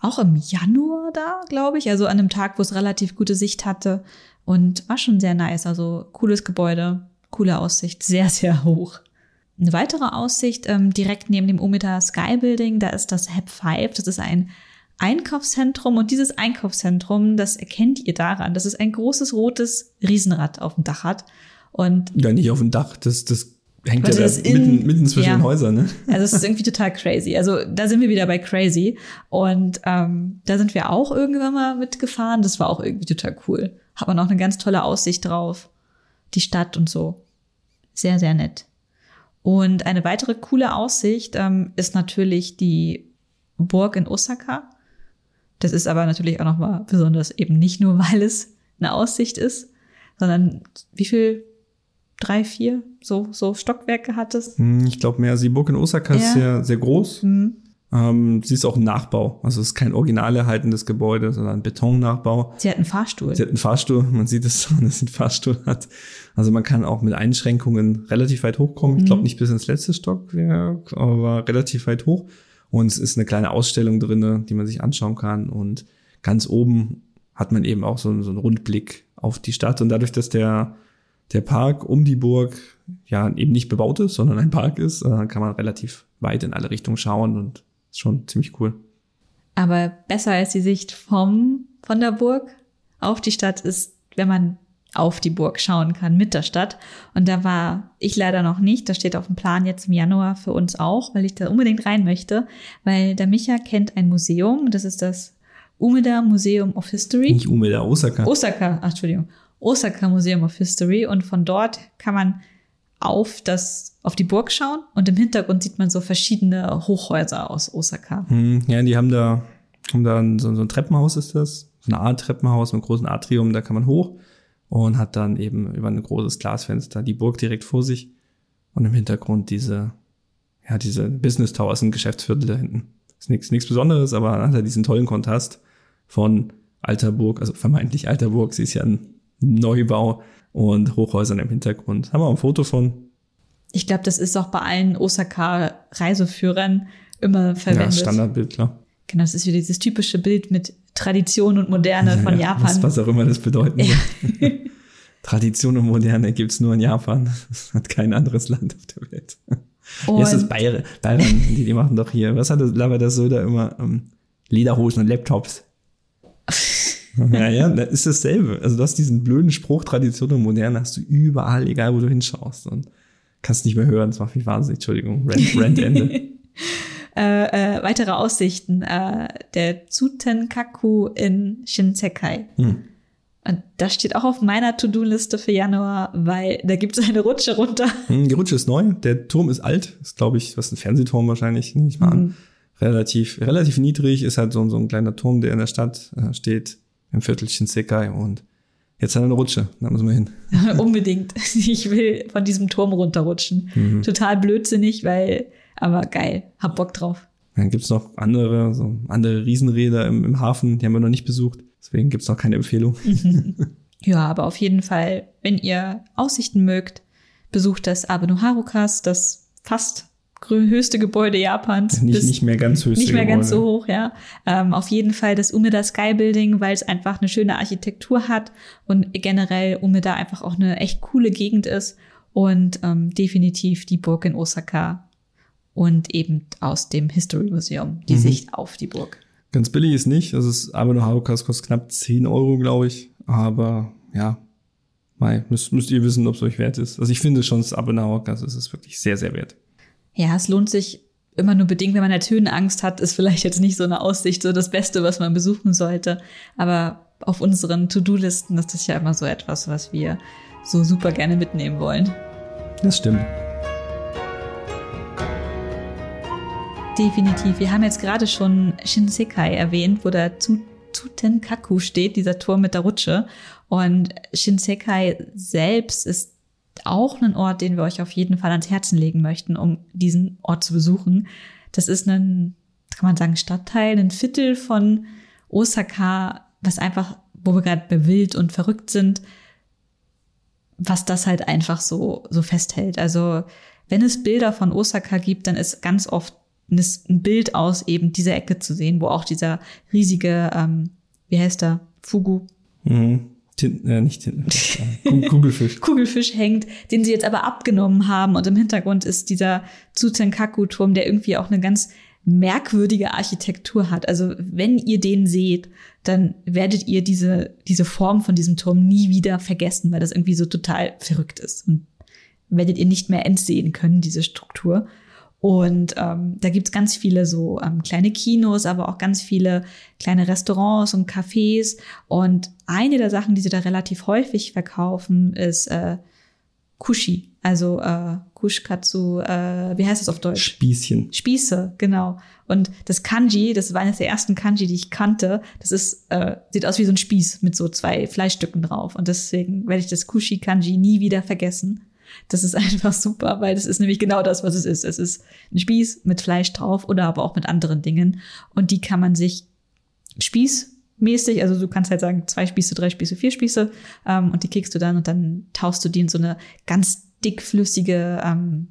auch im Januar da, glaube ich, also an einem Tag, wo es relativ gute Sicht hatte. Und war schon sehr nice. Also cooles Gebäude, coole Aussicht, sehr, sehr hoch. Eine weitere Aussicht ähm, direkt neben dem Omita Sky Building, da ist das Hab 5. Das ist ein Einkaufszentrum und dieses Einkaufszentrum, das erkennt ihr daran, dass es ein großes rotes Riesenrad auf dem Dach hat. Und ja, nicht auf dem Dach, das, das hängt ja da mitten, mitten zwischen ja. den Häusern, ne? <laughs> Also es ist irgendwie total crazy. Also da sind wir wieder bei crazy. Und ähm, da sind wir auch irgendwann mal mitgefahren. Das war auch irgendwie total cool. Hat man auch eine ganz tolle Aussicht drauf. Die Stadt und so. Sehr, sehr nett. Und eine weitere coole Aussicht ähm, ist natürlich die Burg in Osaka. Das ist aber natürlich auch nochmal besonders eben nicht nur, <laughs> weil es eine Aussicht ist, sondern wie viel drei, vier so, so Stockwerke hattest. Hm, ich glaube mehr. Also die Burg in Osaka ja. ist sehr, sehr groß. Mhm. Ähm, sie ist auch ein Nachbau. Also es ist kein original erhaltenes Gebäude, sondern ein Betonnachbau. Sie hat einen Fahrstuhl. Sie hat einen Fahrstuhl. Man sieht es, dass sie einen Fahrstuhl hat. Also man kann auch mit Einschränkungen relativ weit hochkommen. Mhm. Ich glaube nicht bis ins letzte Stockwerk, aber relativ weit hoch. Und es ist eine kleine Ausstellung drinne, die man sich anschauen kann. Und ganz oben hat man eben auch so, so einen Rundblick auf die Stadt. Und dadurch, dass der, der Park um die Burg ja eben nicht bebaut ist, sondern ein Park ist, äh, kann man relativ weit in alle Richtungen schauen und ist schon ziemlich cool. Aber besser als die Sicht vom, von der Burg auf die Stadt ist, wenn man auf die Burg schauen kann mit der Stadt. Und da war ich leider noch nicht. Das steht auf dem Plan jetzt im Januar für uns auch, weil ich da unbedingt rein möchte, weil der Micha kennt ein Museum. Das ist das Umeda Museum of History. Nicht Umeda, Osaka. Osaka, ach, Entschuldigung. Osaka Museum of History. Und von dort kann man auf das, auf die Burg schauen und im Hintergrund sieht man so verschiedene Hochhäuser aus Osaka. Hm, ja, die haben da, haben da so, so ein Treppenhaus ist das. So eine Art Treppenhaus mit einem großen Atrium, da kann man hoch und hat dann eben über ein großes Glasfenster die Burg direkt vor sich und im Hintergrund diese, ja, diese Business Towers, ein Geschäftsviertel da hinten. Ist nichts, nichts Besonderes, aber hat er diesen tollen Kontrast von alter Burg, also vermeintlich alter Burg, sie ist ja ein Neubau und Hochhäusern im Hintergrund. Haben wir auch ein Foto von. Ich glaube, das ist auch bei allen Osaka-Reiseführern immer verwendet. Ja, Standardbild, klar. Genau, das ist wieder dieses typische Bild mit Tradition und Moderne von ja, Japan. Was, was auch immer das bedeuten ja. <laughs> Tradition und Moderne gibt's nur in Japan. Das hat kein anderes Land auf der Welt. Und Hier ist es Bayern, Bayern die, die machen doch hier, was hat das Lavada Söder immer? Um, ähm, Lederhosen und Laptops. <laughs> ja, ja, das ist dasselbe. Also du hast diesen blöden Spruch, Tradition und Moderne hast du überall, egal wo du hinschaust. Und kannst nicht mehr hören, das macht mich wahnsinnig, Entschuldigung, Rent, <laughs> Rent Ende. äh, äh, weitere Aussichten. Äh, der Tsutenkaku in Shinsekai. Hm. Und das steht auch auf meiner To-Do-Liste für Januar, weil da gibt es eine Rutsche runter. Hm, die Rutsche ist neu, der Turm ist alt, ist glaube ich, was ein Fernsehturm wahrscheinlich, nehme ich mal an. Mhm. Relativ, relativ niedrig, ist halt so, so ein kleiner Turm, der in der Stadt äh, steht, im Viertel Shinsekai und jetzt hat er eine Rutsche, da müssen wir hin. <laughs> Unbedingt. Ich will von diesem Turm runterrutschen. Mhm. Total blödsinnig, weil aber geil, hab Bock drauf. Dann gibt's noch andere, so andere Riesenräder im, im Hafen, die haben wir noch nicht besucht. Deswegen gibt's noch keine Empfehlung. ja, aber auf jeden Fall, wenn ihr Aussichten mögt, besucht das Abeno Harukas, das fast höchste Gebäude Japans. Nicht, nicht mehr ganz höchste Nicht mehr Gebäude. ganz so hoch, ja. Ähm, auf jeden Fall das Umeda Sky Building, weil es einfach eine schöne Architektur hat und generell Umeda einfach auch eine echt coole Gegend ist und ähm, definitiv die Burg in Osaka und eben aus dem History Museum die mhm. Sicht auf die Burg. Ganz billig ist nicht. Also das Abeno Harukas kostet knapp 10 Euro, glaube ich. Aber ja, Mai, müsst, müsst ihr wissen, ob es euch wert ist. Also ich finde schon, das Abeno Harukas ist es wirklich sehr, sehr wert. Ja, es lohnt sich immer nur bedingt, wenn man halt Höhenangst hat, ist vielleicht jetzt nicht so eine Aussicht so das Beste, was man besuchen sollte. Aber auf unseren To-Do-Listen ist das ja immer so etwas, was wir so super gerne mitnehmen wollen. Das stimmt. Definitiv. Wir haben jetzt gerade schon Shinsekai erwähnt, wo der Tsutenkaku steht, dieser Turm mit der Rutsche. Und Shinsekai selbst ist auch ein Ort, den wir euch auf jeden Fall ans Herzen legen möchten, um diesen Ort zu besuchen. Das ist ein, kann man sagen, Stadtteil, ein Viertel von Osaka, was einfach, wo wir gerade bei und verrückt sind, was das halt einfach so, so festhält. Also, wenn es Bilder von Osaka gibt, dann ist ganz oft ein Bild aus eben dieser Ecke zu sehen, wo auch dieser riesige, ähm, wie heißt der, Fugu? Mhm. Tinten, äh, nicht Tinten, <laughs> äh, Kugelfisch. Kugelfisch hängt, den sie jetzt aber abgenommen haben und im Hintergrund ist dieser Tsutenkaku-Turm, der irgendwie auch eine ganz merkwürdige Architektur hat. Also wenn ihr den seht, dann werdet ihr diese, diese Form von diesem Turm nie wieder vergessen, weil das irgendwie so total verrückt ist. Und werdet ihr nicht mehr entsehen können, diese Struktur. Und ähm, da gibt's ganz viele so ähm, kleine Kinos, aber auch ganz viele kleine Restaurants und Cafés. Und eine der Sachen, die sie da relativ häufig verkaufen, ist äh, Kushi. Also äh, Kushkatsu, äh, wie heißt das auf Deutsch? Spießchen. Spieße, genau. Und das Kanji, das war eines der ersten Kanji, die ich kannte. Das ist, äh, sieht aus wie so ein Spieß mit so zwei Fleischstücken drauf. Und deswegen werde ich das Kushi-Kanji nie wieder vergessen. Das ist <laughs> einfach super, weil das ist nämlich genau das, was es ist. Es ist ein Spieß mit Fleisch drauf oder aber auch mit anderen Dingen. Und die kann man sich spießmäßig, also du kannst halt sagen, zwei Spieße, drei Spieße, vier Spieße, ähm, und die kriegst du dann und dann tauchst du die in so eine ganz dickflüssige, ähm,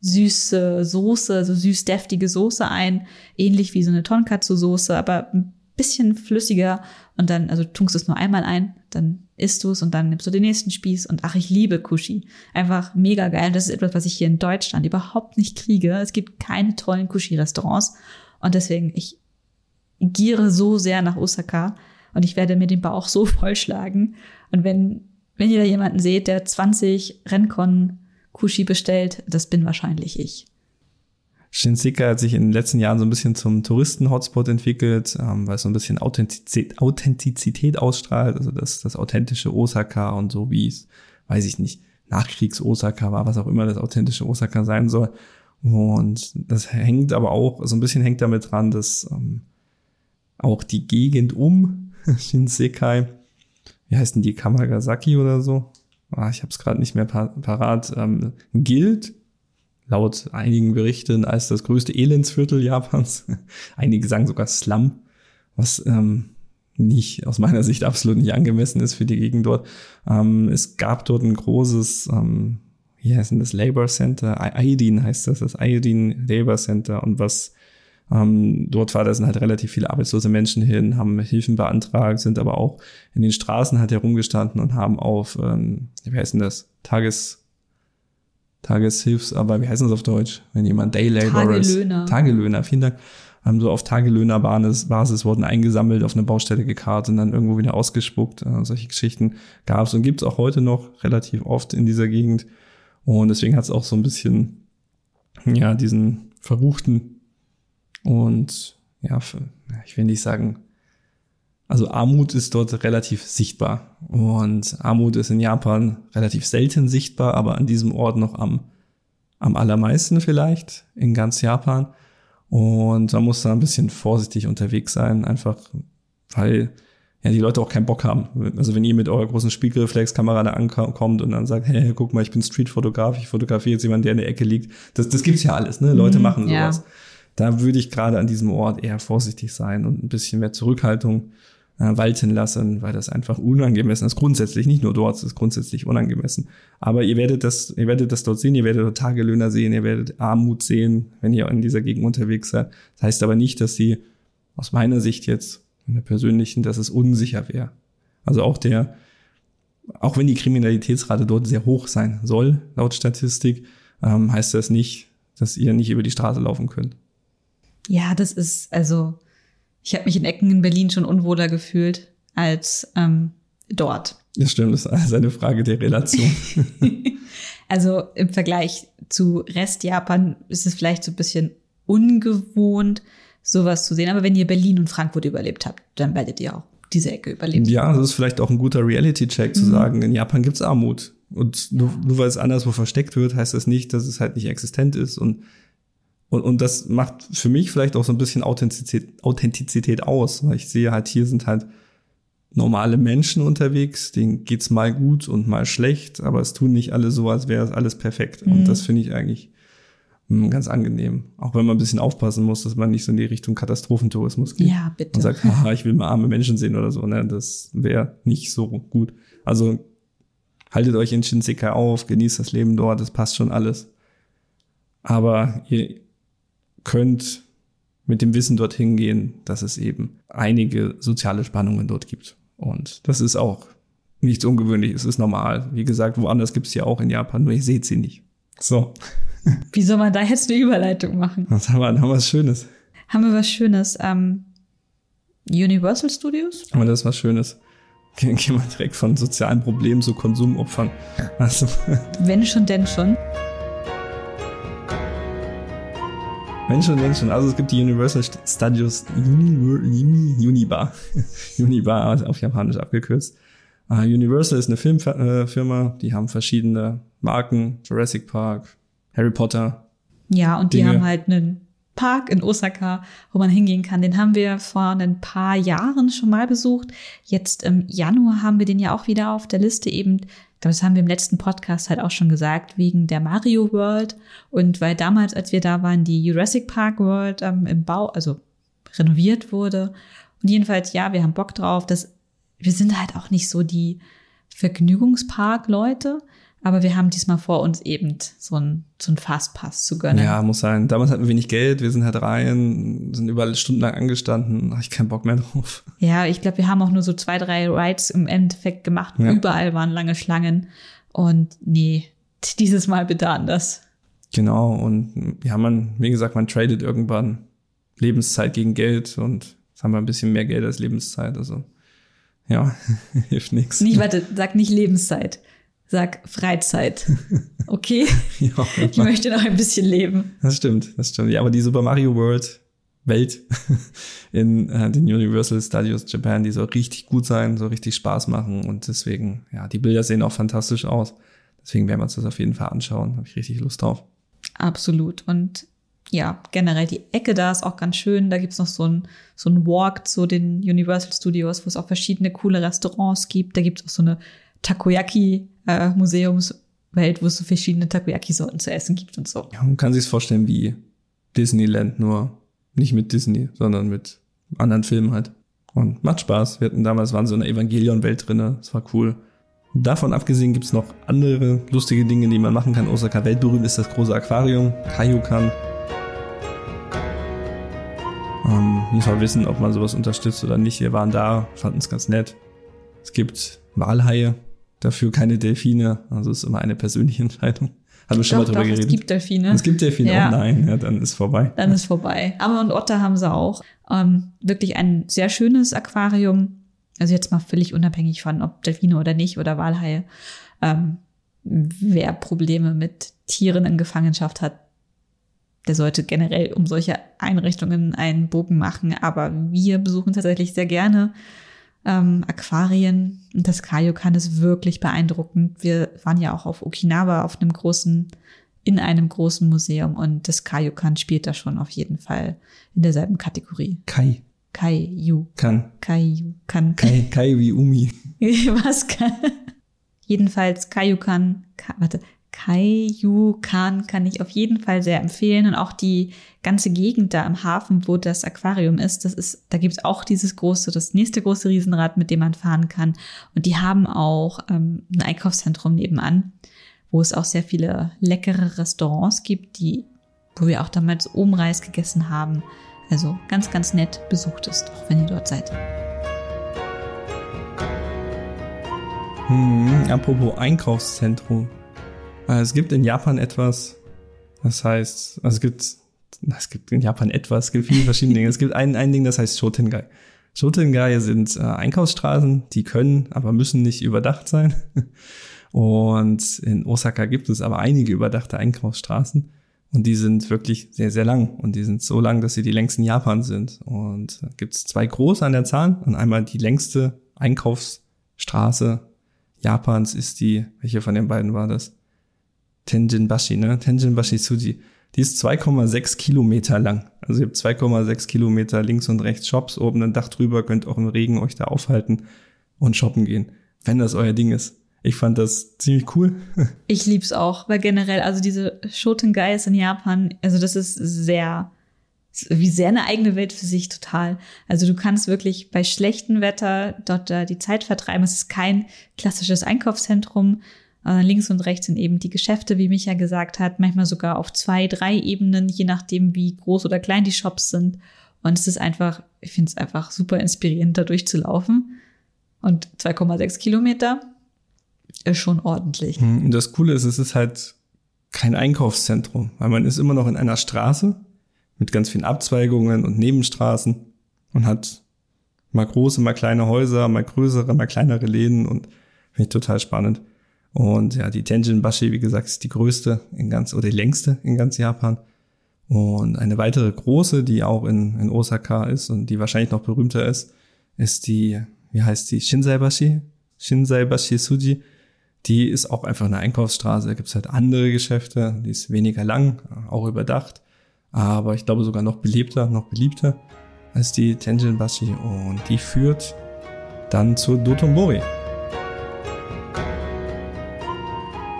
süße Soße, also süß-deftige Soße ein, ähnlich wie so eine Tonkatsu-Soße, aber ein bisschen flüssiger und dann, also tunkst du es nur einmal ein, dann isst du es und dann nimmst du den nächsten Spieß und ach, ich liebe Kushi. Einfach mega geil. Das ist etwas, was ich hier in Deutschland überhaupt nicht kriege. Es gibt keine tollen Kushi-Restaurants und deswegen, ich giere so sehr nach Osaka und ich werde mir den Bauch so <laughs> vollschlagen. Und wenn, wenn ihr da jemanden seht, der 20 Renkon Kushi bestellt, das bin wahrscheinlich ich. Shinsekai hat sich in den letzten Jahren so ein bisschen zum Touristen-Hotspot entwickelt, ähm, weil es so ein bisschen Authentizität, Authentizität ausstrahlt, also das, das authentische Osaka und so wie es, weiß ich nicht, Nachkriegs-Osaka war, was auch immer das authentische Osaka sein soll. Und das hängt aber auch, so ein bisschen hängt damit dran, dass ähm, auch die Gegend um <laughs> Shinsekai, wie heißt denn die, Kamagasaki oder so? Ah, ich habe es gerade nicht mehr parat, ähm, gilt laut einigen Berichten als das größte Elendsviertel Japans. <laughs> Einige sagen sogar Slum, was ähm, nicht aus meiner Sicht absolut nicht angemessen ist für die Gegend dort. Ähm, es gab dort ein großes, ähm, wie heißt denn das, Labor Center, Iodine heißt das, das Iodine Labor Center und was ähm, dort war, da sind halt relativ viele arbeitslose Menschen hin, haben Hilfen beantragt, sind aber auch in den Straßen halt herumgestanden und haben auf, ähm, wie heißt denn das, Tages, Tageshilfs, aber wie heißt das auf Deutsch? Wenn jemand Day Laborer ist. Tagelöhner. Tagelöhner, vielen Dank. Haben so auf Tagelöhnerbasis wurden eingesammelt, auf eine Baustelle gekarrt und dann irgendwo wieder ausgespuckt. Äh, solche Geschichten gab es und gibt es auch heute noch relativ oft in dieser Gegend. Und deswegen hat es auch so ein bisschen, ja, diesen verruchten und ja, ich will nicht sagen, also Armut ist dort relativ sichtbar. Und Armut ist in Japan relativ selten sichtbar, aber an diesem Ort noch am, am allermeisten vielleicht in ganz Japan. Und man muss da ein bisschen vorsichtig unterwegs sein, einfach weil ja die Leute auch keinen Bock haben. Also wenn ihr mit eurer großen Spiegelreflexkamera da ankommt und dann sagt, hey, guck mal, ich bin Streetfotograf, ich fotografiere jetzt jemanden, der in der Ecke liegt. Das, das gibt's ja alles, ne? Leute mhm, machen sowas. Ja. Da würde ich gerade an diesem Ort eher vorsichtig sein und ein bisschen mehr Zurückhaltung äh, walten lassen, weil das einfach unangemessen ist. Grundsätzlich, nicht nur dort, es ist grundsätzlich unangemessen. Aber ihr werdet das, ihr werdet das dort sehen, ihr werdet dort Tagelöhner sehen, ihr werdet Armut sehen, wenn ihr in dieser Gegend unterwegs seid. Das heißt aber nicht, dass sie aus meiner Sicht jetzt, in der persönlichen, dass es unsicher wäre. Also auch der, auch wenn die Kriminalitätsrate dort sehr hoch sein soll, laut Statistik, ähm, heißt das nicht, dass ihr nicht über die Straße laufen könnt. Ja, das ist, also ich habe mich in Ecken in Berlin schon unwohler gefühlt als ähm, dort. Das stimmt, das ist eine Frage der Relation. <laughs> also im Vergleich zu Rest Japan ist es vielleicht so ein bisschen ungewohnt, sowas zu sehen. Aber wenn ihr Berlin und Frankfurt überlebt habt, dann werdet ihr auch diese Ecke überleben. Ja, das ist vielleicht auch ein guter Reality-Check zu mhm. sagen, in Japan gibt's Armut. Und nur, nur weil es anderswo versteckt wird, heißt das nicht, dass es halt nicht existent ist. Und und, und das macht für mich vielleicht auch so ein bisschen Authentizität, Authentizität aus. Weil ich sehe halt, hier sind halt normale Menschen unterwegs, denen geht's mal gut und mal schlecht, aber es tun nicht alle so, als wäre alles perfekt. Mhm. Und das finde ich eigentlich hm, ganz angenehm. Auch wenn man ein bisschen aufpassen muss, dass man nicht so in die Richtung Katastrophentourismus geht. Ja, bitte. Und sagt, haha, ich will mal arme Menschen sehen oder so. Ne? Das wäre nicht so gut. Also haltet euch in Shinsekai auf, genießt das Leben dort, das passt schon alles. Aber ihr, könnt mit dem Wissen dorthin gehen, dass es eben einige soziale Spannungen dort gibt. Und das ist auch nichts Ungewöhnliches, es ist normal. Wie gesagt, woanders gibt es ja auch in Japan, nur ihr seht sie nicht. So. <laughs> Wie soll man da jetzt eine Überleitung machen? Was haben wir, haben wir was Schönes? Haben wir was Schönes? Ähm, Universal Studios? Aber das ist was Schönes. Gehen wir direkt von sozialen Problemen zu Konsumopfern. Also. Wenn schon, denn schon. Menschen, Menschen. Also es gibt die Universal Studios Uni, Unibar. <laughs> Unibar auf Japanisch abgekürzt. Uh, Universal ist eine Filmfirma, äh, die haben verschiedene Marken, Jurassic Park, Harry Potter. Ja, und die Dinge. haben halt einen Park in Osaka, wo man hingehen kann. Den haben wir vor ein paar Jahren schon mal besucht. Jetzt im Januar haben wir den ja auch wieder auf der Liste eben. Das haben wir im letzten Podcast halt auch schon gesagt, wegen der Mario World. Und weil damals, als wir da waren, die Jurassic Park World ähm, im Bau, also renoviert wurde. Und jedenfalls, ja, wir haben Bock drauf. Das, wir sind halt auch nicht so die Vergnügungspark-Leute. Aber wir haben diesmal vor uns eben so einen so einen Fastpass zu gönnen. Ja, muss sein. Damals hatten wir wenig Geld, wir sind halt rein, sind überall stundenlang angestanden, habe ich keinen Bock mehr drauf. Ja, ich glaube, wir haben auch nur so zwei, drei Rides im Endeffekt gemacht. Ja. Überall waren lange Schlangen. Und nee, dieses Mal bitte anders. Genau, und ja, man, wie gesagt, man tradet irgendwann Lebenszeit gegen Geld und jetzt haben wir ein bisschen mehr Geld als Lebenszeit. Also ja, <laughs> hilft nichts. Nicht, warte, sag nicht Lebenszeit. Sag Freizeit. <laughs> Okay? ja, ich möchte noch ein bisschen leben. Das stimmt, das stimmt. Ja, aber die Super Mario World Welt <laughs> in äh, den Universal Studios Japan, die soll richtig gut sein, soll richtig Spaß machen und deswegen, ja, die Bilder sehen auch fantastisch aus. Deswegen werden wir uns das auf jeden Fall anschauen. Habe ich richtig Lust drauf. Absolut. Und ja, generell die Ecke da ist auch ganz schön. Da gibt's noch so ein, so ein Walk zu den Universal Studios, wo es auch verschiedene coole Restaurants gibt. Da gibt's auch so eine Takoyaki äh, wo es so verschiedene Takoyaki-Sorten zu essen gibt und so. Ja, man kann sich vorstellen wie Disneyland, nur nicht mit Disney, sondern mit anderen Filmen halt. Und macht Spaß. Wir hatten damals waren so eine Evangelion-Welt drinne. Das war cool. Davon abgesehen gibt's noch andere lustige Dinge, die man machen kann. Osaka weltberühmt ist das große Aquarium, Kaiokan. Ähm, muss man wissen, ob man sowas unterstützt oder nicht. Wir waren da, fanden es ganz nett. Es gibt Walhaie, dafür keine Delfine. Also ist immer eine persönliche <laughs> Entscheidung. Haben wir schon doch, mal drüber doch, geredet? Es gibt Delfine. Es gibt Delfine. Ja. Oh nein, ja, dann ist vorbei. Dann ist vorbei. Ammer und Otter haben sie auch. Ähm, wirklich ein sehr schönes Aquarium. Also jetzt mal völlig unabhängig von, ob Delfine oder nicht oder Walhaie. Ähm, wer Probleme mit Tieren in Gefangenschaft hat, der sollte generell um solche Einrichtungen einen Bogen machen. Aber wir besuchen tatsächlich sehr gerne ähm, Aquarien. Und das Kaiokan ist wirklich beeindruckend. Wir waren ja auch auf Okinawa auf einem großen, in einem großen Museum und das Kaiokan spielt da schon auf jeden Fall in derselben Kategorie. Kai. Kai Yu. Kan. Kai Yu. Kan. Kai, Kai wie Umi. <laughs> Was kann? Jedenfalls Kaiokan, warte, Kaiyukan kann ich auf jeden Fall sehr empfehlen und auch die ganze Gegend da im Hafen, wo das Aquarium ist, das ist, da gibt's auch dieses große, das nächste große Riesenrad, mit dem man fahren kann. Und die haben auch ähm, ein Einkaufszentrum nebenan, wo es auch sehr viele leckere Restaurants gibt, die, wo wir auch damals Omreis gegessen haben. Also ganz, ganz nett besucht es, auch wenn ihr dort seid. Hm, apropos Einkaufszentrum. Äh, es gibt in Japan etwas, das heißt, also es gibt, es gibt in Japan etwas, es gibt viele verschiedene Dinge. Es gibt ein, ein Ding, das heißt Shotengai. Shotengai sind äh, Einkaufsstraßen, die können, aber müssen nicht überdacht sein. <laughs> Und in Osaka gibt es aber einige überdachte Einkaufsstraßen. Und die sind wirklich sehr, sehr lang. Und die sind so lang, dass sie die längsten Japan sind. Und gibt es zwei große an der Zahl. Und einmal die längste Einkaufsstraße Japans ist die, welche von den beiden war das? Tenjinbashi, ne? Tenjinbashi Suji. Die ist 2,6 Kilometer lang. Also ihr habt 2,6 Kilometer links und rechts Shops, oben ein Dach drüber, könnt auch im Regen euch da aufhalten und shoppen gehen, wenn das euer Ding ist. Ich fand das ziemlich cool. <laughs> Ich lieb's auch, weil generell, also diese Shotengais in Japan, also das ist sehr, wie sehr eine eigene Welt für sich total. Also du kannst wirklich bei schlechtem Wetter dort da die Zeit vertreiben. Es ist kein klassisches Einkaufszentrum, äh, links und rechts sind eben die Geschäfte, wie Micha gesagt hat, manchmal sogar auf zwei, drei Ebenen, je nachdem, wie groß oder klein die Shops sind. Und es ist einfach, ich finde es einfach super inspirierend, da durchzulaufen. Und 2,6 Kilometer ist schon ordentlich. Hm, und das Coole ist, es ist halt kein Einkaufszentrum, weil man ist immer noch in einer Straße mit ganz vielen Abzweigungen und Nebenstraßen und hat mal große, mal kleine Häuser, mal größere, mal kleinere Läden und finde ich total spannend. Und ja, die Tenjinbashi, wie gesagt, ist die größte in ganz, oder die längste in ganz Japan. Und eine weitere große, die auch in, in Osaka ist und die wahrscheinlich noch berühmter ist, ist die, wie heißt die, Shinsaibashi? Shinsaibashi Suji. Die ist auch einfach eine Einkaufsstraße. Da gibt's halt andere Geschäfte. Die ist weniger lang, auch überdacht. aber ich glaube sogar noch belebter, noch beliebter als die Tenjinbashi und die führt dann zur Dotonbori.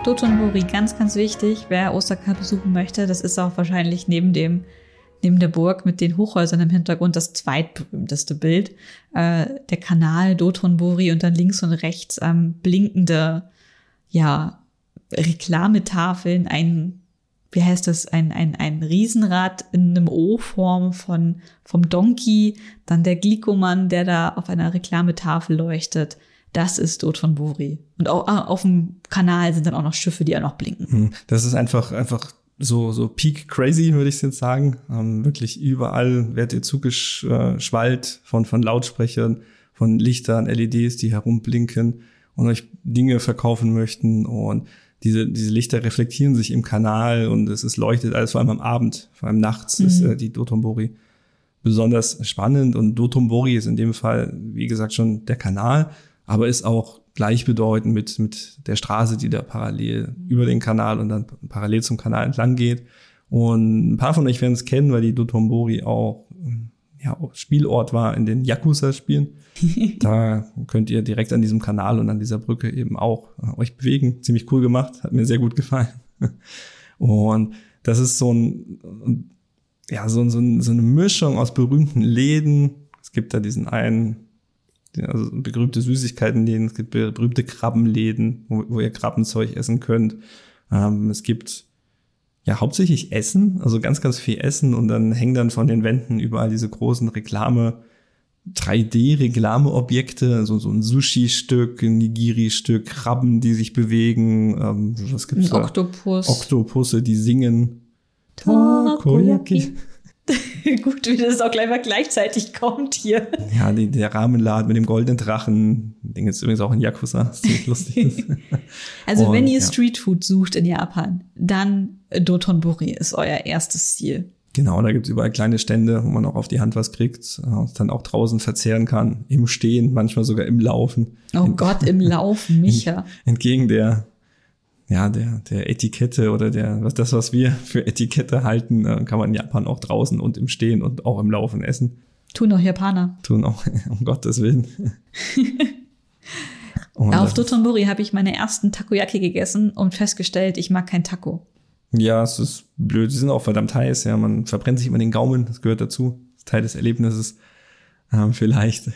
Dotonbori, ganz, ganz wichtig, wer Osaka besuchen möchte, das ist auch wahrscheinlich neben dem neben der Burg mit den Hochhäusern im Hintergrund das zweitberühmteste Bild. Äh, der Kanal Dotonbori und dann links und rechts ähm, blinkende, ja, Reklametafeln, ein, wie heißt das, ein, ein, ein Riesenrad in einem O-Form von, vom Donkey, dann der Glikoman, der da auf einer Reklametafel leuchtet. Das ist Dotonbori. Und auch ah, auf dem Kanal sind dann auch noch Schiffe, die ja noch blinken. Hm, das ist einfach, einfach so, so peak crazy, würde ich jetzt sagen. Ähm, wirklich überall wird ihr zugeschwallt von, von Lautsprechern, von Lichtern, LEDs, die herumblinken und euch Dinge verkaufen möchten. Und diese, diese Lichter reflektieren sich im Kanal und es ist leuchtet alles, vor allem am Abend, vor allem nachts mhm. ist äh, die Dotonbori besonders spannend. Und Dotonbori ist in dem Fall, wie gesagt, schon der Kanal, aber ist auch gleichbedeutend mit, mit der Straße, die da parallel über den Kanal und dann parallel zum Kanal entlang geht. Und ein paar von euch werden es kennen, weil die Dotonbori auch ja, Spielort war in den Yakuza-Spielen. <laughs> da könnt ihr direkt an diesem Kanal und an dieser Brücke eben auch äh, euch bewegen. Ziemlich cool gemacht, hat mir sehr gut gefallen. <laughs> und das ist so ein, ja, so, so, so eine Mischung aus berühmten Läden. Es gibt da diesen einen also berühmte Süßigkeitenläden, es gibt berühmte Krabbenläden, wo, wo ihr Krabbenzeug essen könnt. Ähm, es gibt ja hauptsächlich Essen, also ganz, ganz viel Essen und dann hängen dann von den Wänden überall diese großen Reklame, 3D-Reklameobjekte, also so ein Sushi-Stück, ein Nigiri-Stück, Krabben, die sich bewegen, ähm, was gibt's ein da? Oktopus. Oktopusse, die singen. Takoyaki. <laughs> Gut, wie das auch gleich mal gleichzeitig kommt hier. Ja, die, der Rahmenladen mit dem goldenen Drachen. Den gibt es übrigens auch in Yakuza. Das lustig. <laughs> also, Und, wenn ihr ja. Streetfood sucht in Japan, dann Dotonbori ist euer erstes Ziel. Genau, da gibt es überall kleine Stände, wo man auch auf die Hand was kriegt äh, und dann auch draußen verzehren kann, im Stehen, manchmal sogar im Laufen. Oh Gott, im <laughs> Laufen, Micha. Entgegen der ja, der, der Etikette oder der, was das, was wir für Etikette halten, äh, kann man in Japan auch draußen und im Stehen und auch im Laufen essen. Tun auch Japaner. Tun auch, <laughs> um Gottes Willen. <laughs> Auf Dotonbori habe ich meine ersten Takoyaki gegessen und festgestellt, ich mag kein Taco. Ja, es ist blöd. Die sind auch verdammt heiß. Ja, man verbrennt sich immer den Gaumen. Das gehört dazu. Das ist Teil des Erlebnisses. Ähm, vielleicht.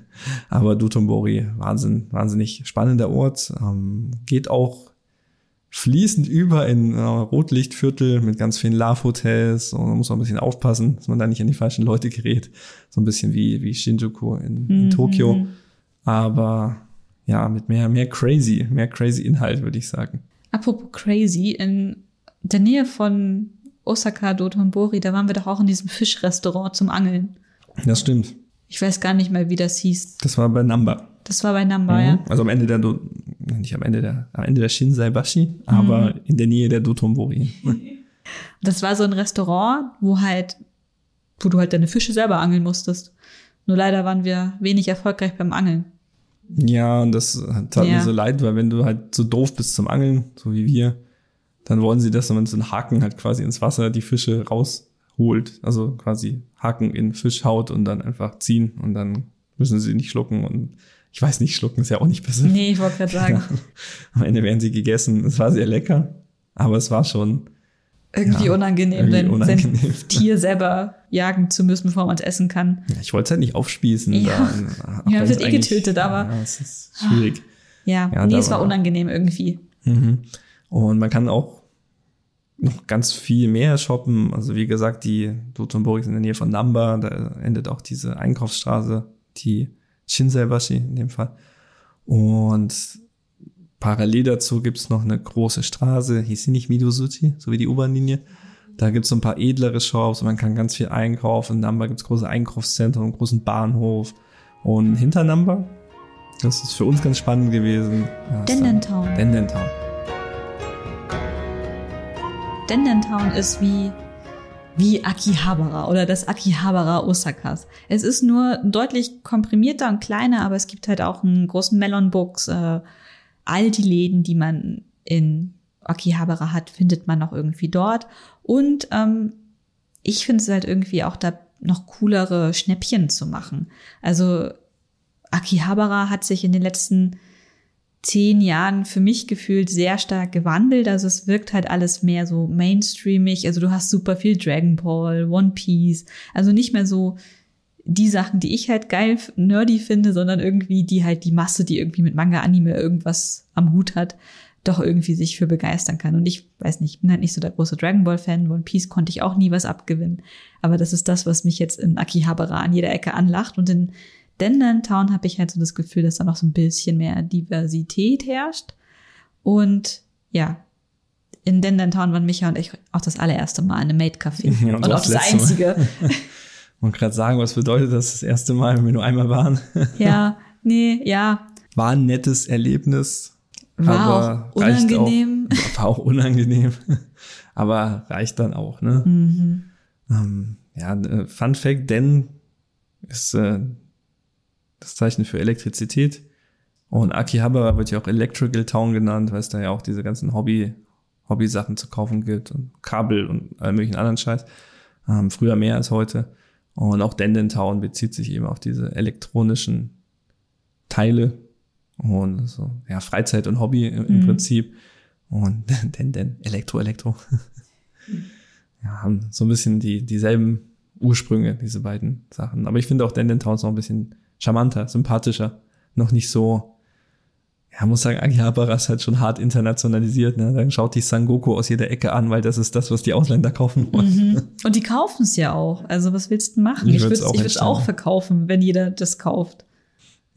<laughs> Aber Dotonbori, Wahnsinn, wahnsinnig spannender Ort. Ähm, geht auch fließend über in äh, Rotlichtviertel mit ganz vielen Love-Hotels und man muss auch ein bisschen aufpassen, dass man da nicht an die falschen Leute gerät. So ein bisschen wie, wie Shinjuku in, in mhm. Tokio. Aber ja, mit mehr, mehr crazy, mehr crazy Inhalt, würde ich sagen. Apropos crazy, in der Nähe von Osaka Dotonbori, da waren wir doch auch in diesem Fischrestaurant zum Angeln. Das stimmt. Ich weiß gar nicht mehr, wie das hieß. Das war bei Namba. Das war bei Namba, mhm. ja. Also am Ende der, Do nicht am Ende der, am Ende der Shinsaibashi, aber mhm. in der Nähe der Dotonbori. <laughs> das war so ein Restaurant, wo halt, wo du halt deine Fische selber angeln musstest. Nur leider waren wir wenig erfolgreich beim Angeln. Ja, und das tat ja. mir so leid, weil wenn du halt so doof bist zum Angeln, so wie wir, dann wollen sie, dass man so einen Haken halt quasi ins Wasser die Fische rausholt. Also quasi Haken in Fischhaut und dann einfach ziehen und dann müssen sie nicht schlucken und ich weiß nicht, schlucken ist ja auch nicht besser. Nee, ich wollte gerade sagen. Ja, <laughs> am Ende werden sie gegessen. Es war sehr lecker, aber es war schon irgendwie ja, unangenehm, irgendwie unangenehm. sein Tier selber jagen zu müssen, bevor man es essen kann. Ja, ich wollte es halt nicht aufspießen. Ja, da, <laughs> ja wird eh getötet, aber. Ja, es ist schwierig. Ja, ja nee, es war unangenehm irgendwie. Mhm. Und man kann auch noch ganz viel mehr shoppen. Also wie gesagt, die Dotonburg ist in der Nähe von Namba, da endet auch diese Einkaufsstraße, die Shinsaibashi in dem Fall. Und parallel dazu gibt's noch eine große Straße, hieß sie nicht Midosuchi, so wie die U-Bahn-Linie. Da gibt's so ein paar edlere Shops und man kann ganz viel einkaufen. In Namba gibt's große Einkaufszentren, einen großen Bahnhof. Und hinter Namba, das ist für uns ganz spannend gewesen. Dendentown. Dendentown. Dendentown ist wie wie Akihabara oder das Akihabara Osakas. Es ist nur deutlich komprimierter und kleiner, aber es gibt halt auch einen großen Melon Books. Äh, all die Läden, die man in Akihabara hat, findet man noch irgendwie dort. Und ähm, ich finde es halt irgendwie auch da noch coolere Schnäppchen zu machen. Also Akihabara hat sich in den letzten zehn Jahren für mich gefühlt sehr stark gewandelt. Also es wirkt halt alles mehr so mainstreamig. Also du hast super viel Dragon Ball, One Piece. Also nicht mehr so die Sachen, die ich halt geil, nerdy finde, sondern irgendwie die halt die Masse, die irgendwie mit Manga, Anime irgendwas am Hut hat, doch irgendwie sich für begeistern kann. Und ich weiß nicht, ich bin halt nicht so der große Dragon Ball Fan. One Piece konnte ich auch nie was abgewinnen. Aber das ist das, was mich jetzt in Akihabara an jeder Ecke anlacht. Und in Dendan Town habe ich halt so das Gefühl, dass da noch so ein bisschen mehr Diversität herrscht. Und ja, in Dendan Town waren Micha und ich auch das allererste Mal in einem Maid-Café. <laughs> Ja, und, und auch das, das einzige. <laughs> Und gerade sagen, was bedeutet das das erste Mal, wenn wir nur einmal waren? <laughs> ja, nee, ja. War ein nettes Erlebnis. War auch unangenehm. Auch, war auch unangenehm. aber reicht dann auch, ne? Mhm. Ähm, ja, äh, Fun Fact, denn ist äh, das Zeichen für Elektrizität. Und Akihabara wird ja auch Electrical Town genannt, weil es da ja auch diese ganzen Hobby, Hobby-Sachen zu kaufen gibt und Kabel und all möglichen anderen Scheiß. Ähm, früher mehr als heute. Und auch Denden Town bezieht sich eben auf diese elektronischen Teile und so, ja, Freizeit und Hobby im, im mhm. Prinzip. Und <laughs> Denden, Elektro, Elektro. <laughs> ja, haben so ein bisschen die, dieselben Ursprünge, diese beiden Sachen. Aber ich finde auch Denden Town noch ein bisschen charmanter, sympathischer, noch nicht so, ja, muss sagen, Akihabara ist halt schon hart internationalisiert. Ne? Dann schaut die Sangoku aus jeder Ecke an, weil das ist das, was die Ausländer kaufen wollen. Mhm. Und die kaufen es ja auch. Also was willst du machen? Ich, würde es auch, ich auch verkaufen, wenn jeder das kauft.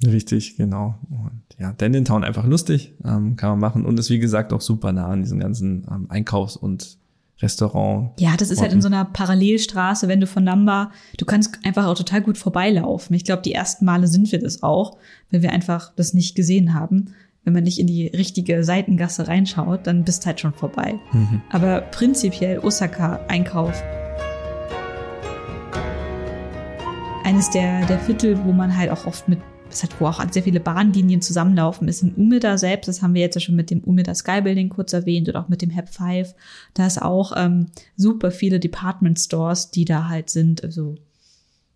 Richtig, genau. Und ja, Denton Town einfach lustig, ähm, kann man machen und ist wie gesagt auch super nah an diesen ganzen ähm, Einkaufs- und Restaurant. Ja, das ist halt in so einer Parallelstraße, wenn du von Namba, du kannst einfach auch total gut vorbeilaufen. Ich glaube, die ersten Male sind wir das auch, weil wir einfach das nicht gesehen haben. Wenn man nicht in die richtige Seitengasse reinschaut, dann bist halt schon vorbei. Mhm. Aber prinzipiell Osaka Einkauf. Eines der, der Viertel, wo man halt auch oft mit das hat, wo auch sehr viele Bahnlinien zusammenlaufen, ist in Umeda selbst. Das haben wir jetzt ja schon mit dem Umeda Sky Building kurz erwähnt oder auch mit dem Hab 5. Da ist auch ähm, super viele Department Stores, die da halt sind. Also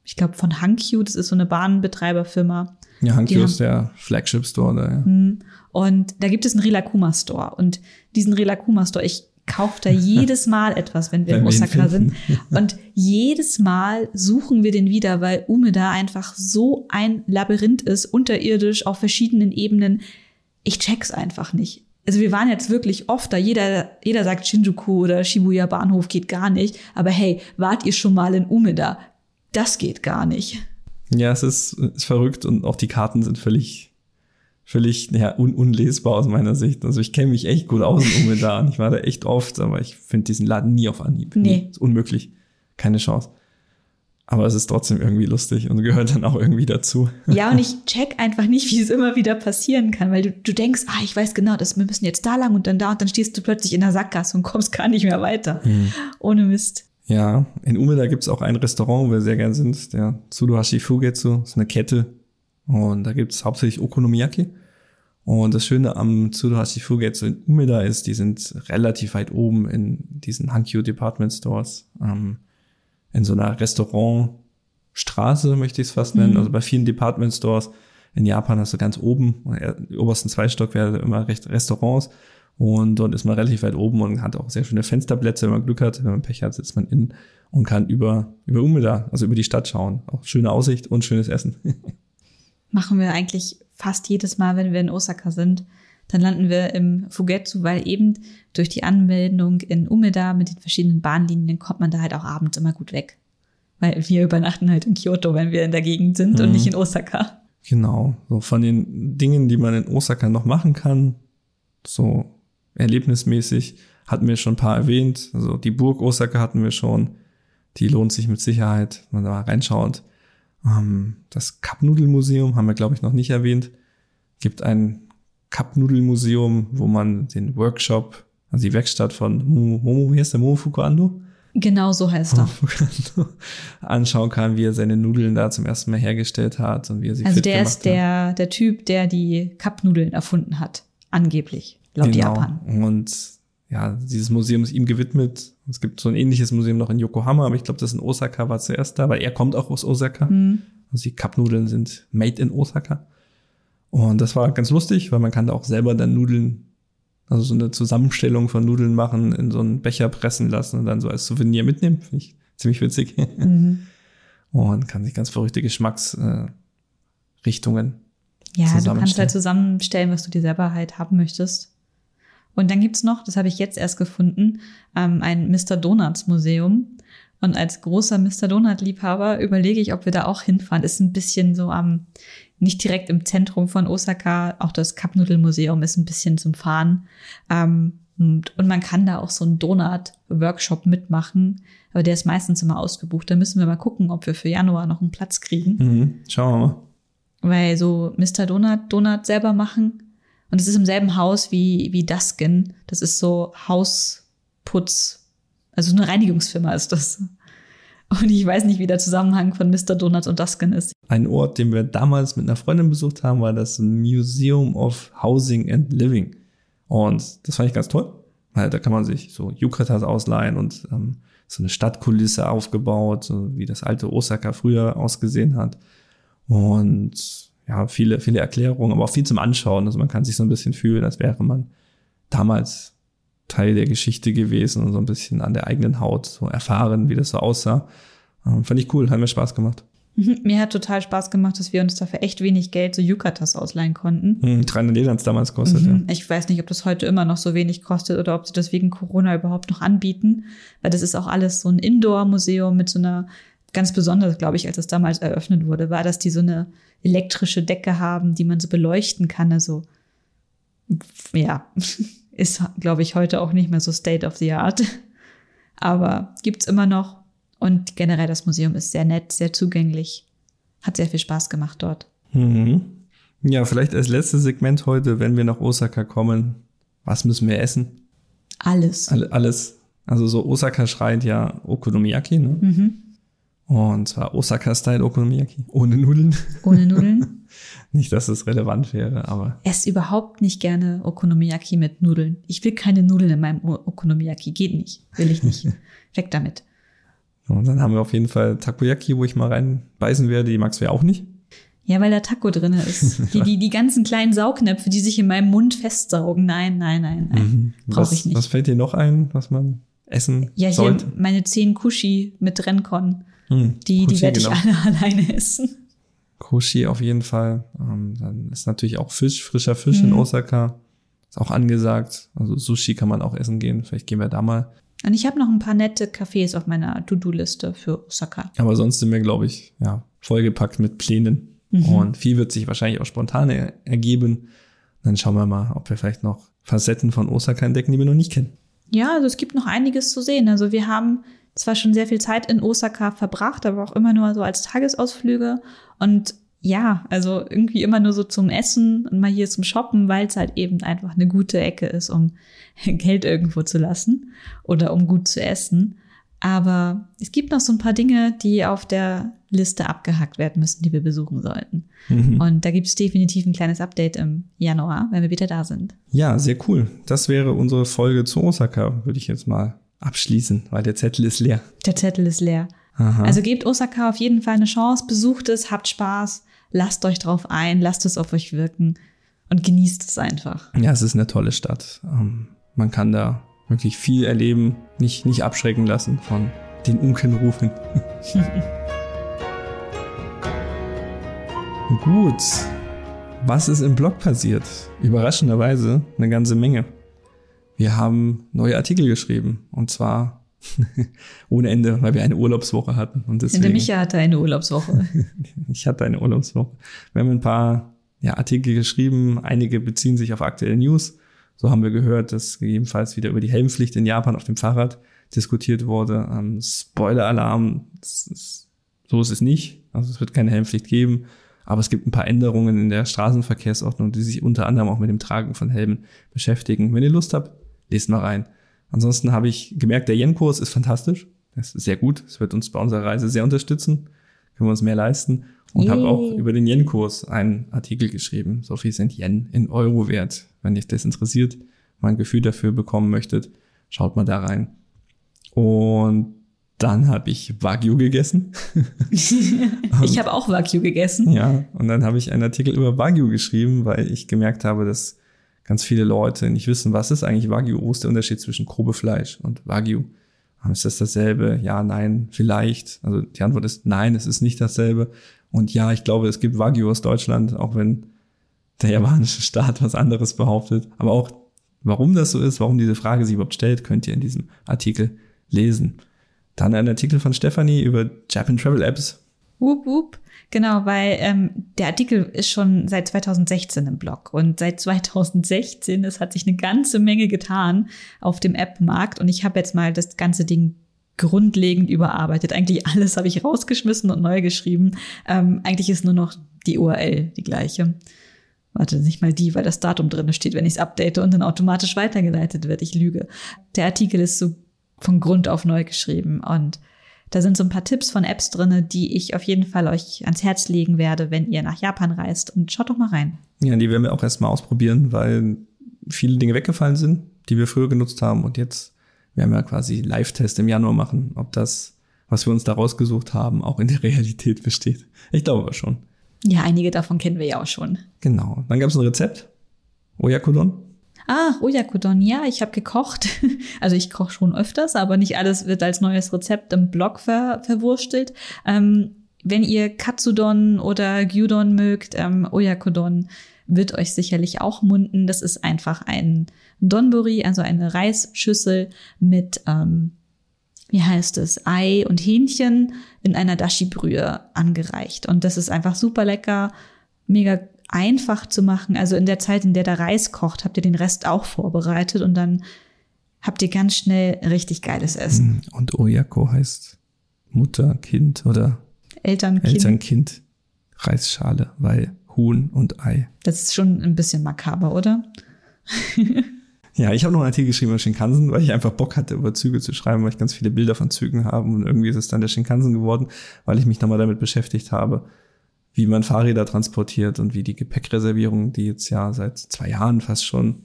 ich glaube von Hankyu, das ist so eine Bahnbetreiberfirma. Ja, Hankyu ist der Flagship Store da. Ja. Hm. Und da gibt es einen Rilakuma Store. Und diesen Rilakuma Store, ich kauft da jedes Mal etwas, wenn wir in Osaka sind. Und jedes Mal suchen wir den wieder, weil Umeda einfach so ein Labyrinth ist, unterirdisch, auf verschiedenen Ebenen. Ich check's einfach nicht. Also wir waren jetzt wirklich oft da. Jeder, jeder sagt Shinjuku oder Shibuya Bahnhof geht gar nicht. Aber hey, wart ihr schon mal in Umeda? Das geht gar nicht. Ja, es ist, ist verrückt und auch die Karten sind völlig völlig ja, un unlesbar aus meiner Sicht. Also ich kenne mich echt gut aus in Umedan. Ich war da echt oft, aber ich finde diesen Laden nie auf Anhieb. Nee. Nie. Ist unmöglich. Keine Chance. Aber es ist trotzdem irgendwie lustig und gehört dann auch irgendwie dazu. <laughs> Ja, und ich check einfach nicht, wie es immer wieder passieren kann, weil du, du denkst, ah, ich weiß genau, dass wir müssen jetzt da lang und dann da und dann stehst du plötzlich in der Sackgasse und kommst gar nicht mehr weiter. Hm. Ohne Mist. Ja, in Umeda gibt es auch ein Restaurant, wo wir sehr gern sind, der Tsuruhashi Fugetsu, das ist eine Kette. Und da gibt es hauptsächlich Okonomiyaki. Und das Schöne am Tsuruhashi Fugetsu in Umeda ist, die sind relativ weit oben in diesen Hankyu Department Stores, ähm, in so einer Restaurantstraße, möchte ich es fast nennen. Mhm. Also bei vielen Department Stores in Japan hast du ganz oben, die obersten zwei Stockwerke immer recht Restaurants. Und dort ist man relativ weit oben und hat auch sehr schöne Fensterplätze, wenn man Glück hat. Wenn man Pech hat, sitzt man innen und kann über, über Umeda, also über die Stadt schauen. Auch schöne Aussicht und schönes Essen. <laughs> Machen wir eigentlich fast jedes Mal, wenn wir in Osaka sind, dann landen wir im Fugetsu, weil eben durch die Anmeldung in Umeda mit den verschiedenen Bahnlinien kommt man da halt auch abends immer gut weg. Weil wir übernachten halt in Kyoto, wenn wir in der Gegend sind mhm. und nicht in Osaka. Genau. So von den Dingen, die man in Osaka noch machen kann, so erlebnismäßig, hatten wir schon ein paar erwähnt. Also die Burg Osaka hatten wir schon. Die lohnt sich mit Sicherheit, wenn man da mal reinschaut. Ähm, das Cup-Nudel-Museum haben wir, glaube ich, noch nicht erwähnt. Gibt ein Cup-Nudel-Museum, wo man den Workshop, also die Werkstatt von Momo, wie heißt der, Momo Fukuando? Genau so heißt er. <laughs> anschauen kann, wie er seine Nudeln da zum ersten Mal hergestellt hat und wie er sie Also der ist der, hat. der Typ, der die Cup-Nudeln erfunden hat. Angeblich. Laut genau. Japan. Und ja, dieses Museum ist ihm gewidmet. Es gibt so ein ähnliches Museum noch in Yokohama, aber ich glaube, das in Osaka war zuerst da, weil er kommt auch aus Osaka. Mhm. Also die Cup-Nudeln sind made in Osaka. Und das war ganz lustig, weil man kann da auch selber dann Nudeln, also so eine Zusammenstellung von Nudeln machen, in so einen Becher pressen lassen und dann so als Souvenir mitnehmen. Finde ich ziemlich witzig. Mhm. <laughs> Und kann sich ganz verrückte Geschmacksrichtungen äh, Ja, du kannst halt zusammenstellen, was du dir selber halt haben möchtest. Und dann gibt's noch, das habe ich jetzt erst gefunden, ähm, ein Mr. Donuts Museum. Und als großer Mr. Donut-Liebhaber überlege ich, ob wir da auch hinfahren. Ist ein bisschen so am, nicht direkt im Zentrum von Osaka. Auch das Cup-Nudel-Museum ist ein bisschen zum Fahren. Ähm, und, und man kann da auch so einen Donut-Workshop mitmachen. Aber der ist meistens immer ausgebucht. Da müssen wir mal gucken, ob wir für Januar noch einen Platz kriegen. Mhm, schauen wir mal. Weil so Mr. Donut, Donut selber machen, und es ist im selben Haus wie, wie Duskin. Das ist so Hausputz. Also eine Reinigungsfirma ist das. Und ich weiß nicht, wie der Zusammenhang von Mr. Donuts und Duskin ist. Ein Ort, den wir damals mit einer Freundin besucht haben, war das Museum of Housing and Living. Und das fand ich ganz toll, weil da kann man sich so Yukatas ausleihen und ähm, so eine Stadtkulisse aufgebaut, so wie das alte Osaka früher ausgesehen hat. Und ja, viele, viele Erklärungen, aber auch viel zum Anschauen. Also man kann sich so ein bisschen fühlen, als wäre man damals Teil der Geschichte gewesen und so ein bisschen an der eigenen Haut so erfahren, wie das so aussah. Ähm, fand ich cool, hat mir Spaß gemacht. Mhm, mir hat total Spaß gemacht, dass wir uns dafür echt wenig Geld so Yukatas ausleihen konnten. Hm, 300 Yen damals kostet, mhm. ja. Ich weiß nicht, ob das heute immer noch so wenig kostet oder ob sie das wegen Corona überhaupt noch anbieten, weil das ist auch alles so ein Indoor-Museum mit so einer ganz besonders, glaube ich, als es damals eröffnet wurde, war, dass die so eine elektrische Decke haben, die man so beleuchten kann. Also ja, <laughs> ist, glaube ich, heute auch nicht mehr so State of the Art. Aber gibt's immer noch. Und generell das Museum ist sehr nett, sehr zugänglich. Hat sehr viel Spaß gemacht dort. Mhm. Ja, vielleicht als letztes Segment heute, wenn wir nach Osaka kommen, was müssen wir essen? Alles. All, alles. Also so Osaka schreit ja Okonomiyaki, ne? Mhm. Und zwar Osaka-Style Okonomiyaki. Ohne Nudeln. Ohne <laughs> Nudeln. nicht, dass es relevant wäre, aber. Ess überhaupt nicht gerne Okonomiyaki mit Nudeln. Ich will keine Nudeln in meinem Okonomiyaki. Geht nicht. Will ich nicht. <laughs> Weg damit. Und dann haben wir auf jeden Fall Takoyaki, wo ich mal reinbeißen werde. Die magst du ja auch nicht. Ja, weil da Taco drin ist. <laughs> Die, die, die ganzen kleinen Saugnäpfe, die sich in meinem Mund festsaugen. Nein, nein, nein, nein. Mhm. Brauche ich nicht. Was fällt dir noch ein, was man essen Ja, hier sollte? meine zehn Kushi mit Renkon. Hm, die, die werde ich genau. alle <laughs> alleine essen. Koshi auf jeden Fall. Ähm, dann ist natürlich auch Fisch, frischer Fisch hm. in Osaka. Ist auch angesagt. Also Sushi kann man auch essen gehen. Vielleicht gehen wir da mal. Und ich habe noch ein paar nette Cafés auf meiner To-Do-Liste für Osaka. Aber sonst sind wir, glaube ich, ja, vollgepackt mit Plänen. Mhm. Und viel wird sich wahrscheinlich auch spontan ergeben. Dann schauen wir mal, ob wir vielleicht noch Facetten von Osaka entdecken, die wir noch nicht kennen. Ja, also es gibt noch einiges zu sehen. Also wir haben zwar schon sehr viel Zeit in Osaka verbracht, aber auch immer nur so als Tagesausflüge. Und ja, also irgendwie immer nur so zum Essen und mal hier zum Shoppen, weil es halt eben einfach eine gute Ecke ist, um <laughs> Geld irgendwo zu lassen oder um gut zu essen. Aber es gibt noch so ein paar Dinge, die auf der Liste abgehackt werden müssen, die wir besuchen sollten. Mhm. Und da gibt es definitiv ein kleines Update im Januar, wenn wir wieder da sind. Ja, sehr cool. Das wäre unsere Folge zu Osaka, würde ich jetzt mal abschließen, weil der Zettel ist leer. Der Zettel ist leer. Aha. Also gebt Osaka auf jeden Fall eine Chance, besucht es, habt Spaß, lasst euch drauf ein, lasst es auf euch wirken und genießt es einfach. Ja, es ist eine tolle Stadt. Ähm, man kann da wirklich viel erleben, nicht, nicht abschrecken lassen von den Unkenrufen. <laughs> Gut. Was ist im Blog passiert? Überraschenderweise eine ganze Menge wir haben neue Artikel geschrieben. Und zwar <laughs> ohne Ende, weil wir eine Urlaubswoche hatten. Und deswegen, der Micha hatte eine Urlaubswoche. <laughs> ich hatte eine Urlaubswoche. Wir haben ein paar ja, Artikel geschrieben. Einige beziehen sich auf aktuelle News. So haben wir gehört, dass gegebenenfalls wieder über die Helmpflicht in Japan auf dem Fahrrad diskutiert wurde. Ähm, Spoiler-Alarm, so ist es nicht. Also es wird keine Helmpflicht geben. Aber es gibt ein paar Änderungen in der Straßenverkehrsordnung, die sich unter anderem auch mit dem Tragen von Helmen beschäftigen. Wenn ihr Lust habt, lest mal rein. Ansonsten habe ich gemerkt, der Yen-Kurs ist fantastisch. Das ist sehr gut. Es wird uns bei unserer Reise sehr unterstützen. Können wir uns mehr leisten. Und habe auch über den Yen-Kurs einen Artikel geschrieben. So viel sind Yen in Euro wert. Wenn euch das interessiert, mal ein Gefühl dafür bekommen möchtet, schaut mal da rein. Und dann habe ich Wagyu gegessen. <laughs> ich habe auch Wagyu gegessen. Ja, und dann habe ich einen Artikel über Wagyu geschrieben, weil ich gemerkt habe, dass ganz viele Leute nicht wissen, was ist eigentlich Wagyu, wo ist der Unterschied zwischen Probefleisch und Wagyu. Ist das dasselbe? Ja, nein, vielleicht. Also die Antwort ist nein, es ist nicht dasselbe. Und ja, ich glaube, es gibt Wagyu aus Deutschland, auch wenn der japanische <laughs> Staat was anderes behauptet. Aber auch, warum das so ist, warum diese Frage sich überhaupt stellt, könnt ihr in diesem Artikel lesen. Dann ein Artikel von Stephanie über Japan Travel Apps. Wup, wup. Genau, weil ähm, der Artikel ist schon seit 2016 im Blog und seit 2016, es hat sich eine ganze Menge getan auf dem App-Markt und ich habe jetzt mal das ganze Ding grundlegend überarbeitet. Eigentlich alles habe ich rausgeschmissen und neu geschrieben. Ähm, eigentlich ist nur noch die URL die gleiche. Warte, nicht mal die, weil das Datum drin steht, wenn ich es update und dann automatisch weitergeleitet wird. Ich lüge. Der Artikel ist so von Grund auf neu geschrieben. Und da sind so ein paar Tipps von Apps drinne, die ich auf jeden Fall euch ans Herz legen werde, wenn ihr nach Japan reist. Und schaut doch mal rein. Ja, die werden wir auch erstmal ausprobieren, weil viele Dinge weggefallen sind, die wir früher genutzt haben. Und jetzt werden wir quasi Live-Test im Januar machen, ob das, was wir uns da rausgesucht haben, auch in der <laughs> Realität besteht. Ich glaube schon. Ja, einige davon kennen wir ja auch schon. Genau. Dann gab es ein Rezept. Oyakodon. Ah, Oyakodon, ja, ich habe gekocht. <laughs> Also ich koche schon öfters, aber nicht alles wird als neues Rezept im Blog ver verwurstelt. Ähm, wenn ihr Katsudon oder Gyudon mögt, ähm, Oyakodon wird euch sicherlich auch munden. Das ist einfach ein Donburi, also eine Reisschüssel mit, ähm, wie heißt es, Ei und Hähnchen in einer Dashi-Brühe angereicht. Und das ist einfach super lecker, mega einfach zu machen. Also in der Zeit, in der der Reis kocht, habt ihr den Rest auch vorbereitet und dann habt ihr ganz schnell richtig geiles Essen. Hm, und Oyako heißt Mutter, Kind oder Elternkind. Elternkind, Reisschale, weil Huhn und Ei. Das ist schon ein bisschen makaber, oder? <laughs> ja, ich habe noch einen Artikel geschrieben über Shinkansen, weil ich einfach Bock hatte, über Züge zu schreiben, weil ich ganz viele Bilder von Zügen habe und irgendwie ist es dann der Shinkansen geworden, weil ich mich nochmal damit beschäftigt habe, wie man Fahrräder transportiert und wie die Gepäckreservierung, die jetzt ja seit zwei Jahren fast schon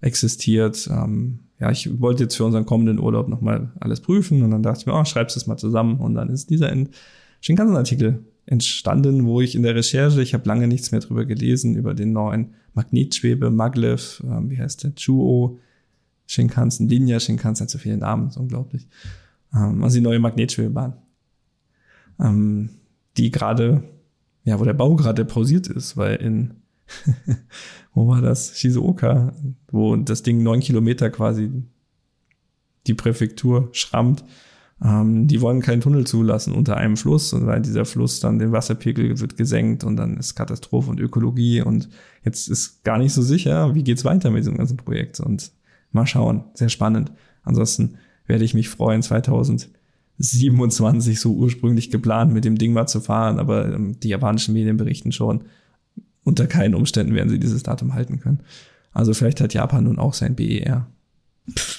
existiert. Ähm, ja, ich wollte jetzt für unseren kommenden Urlaub nochmal alles prüfen und dann dachte ich mir, oh, schreib's das mal zusammen und dann ist dieser Shinkansen-Artikel entstanden, wo ich in der Recherche, ich habe lange nichts mehr drüber gelesen, über den neuen Magnetschwebe, Maglev, ähm, wie heißt der, Chuo, Shinkansen, Linia Shinkansen, hat so viele Namen, ist unglaublich. Ähm, also die neue Magnetschwebebahn, ähm, die gerade ja, wo der Bau gerade pausiert ist, weil in, <laughs> wo war das? Shizuoka, wo das Ding neun Kilometer quasi die Präfektur schrammt. Ähm, die wollen keinen Tunnel zulassen unter einem Fluss, und weil dieser Fluss dann den Wasserpegel wird gesenkt und dann ist Katastrophe und Ökologie und jetzt ist gar nicht so sicher, wie geht's weiter mit diesem ganzen Projekt und mal schauen, sehr spannend. Ansonsten werde ich mich freuen, 2000 27 so ursprünglich geplant, mit dem Ding mal zu fahren, aber ähm, die japanischen Medien berichten schon, unter keinen Umständen werden sie dieses Datum halten können. Also vielleicht hat Japan nun auch sein BER.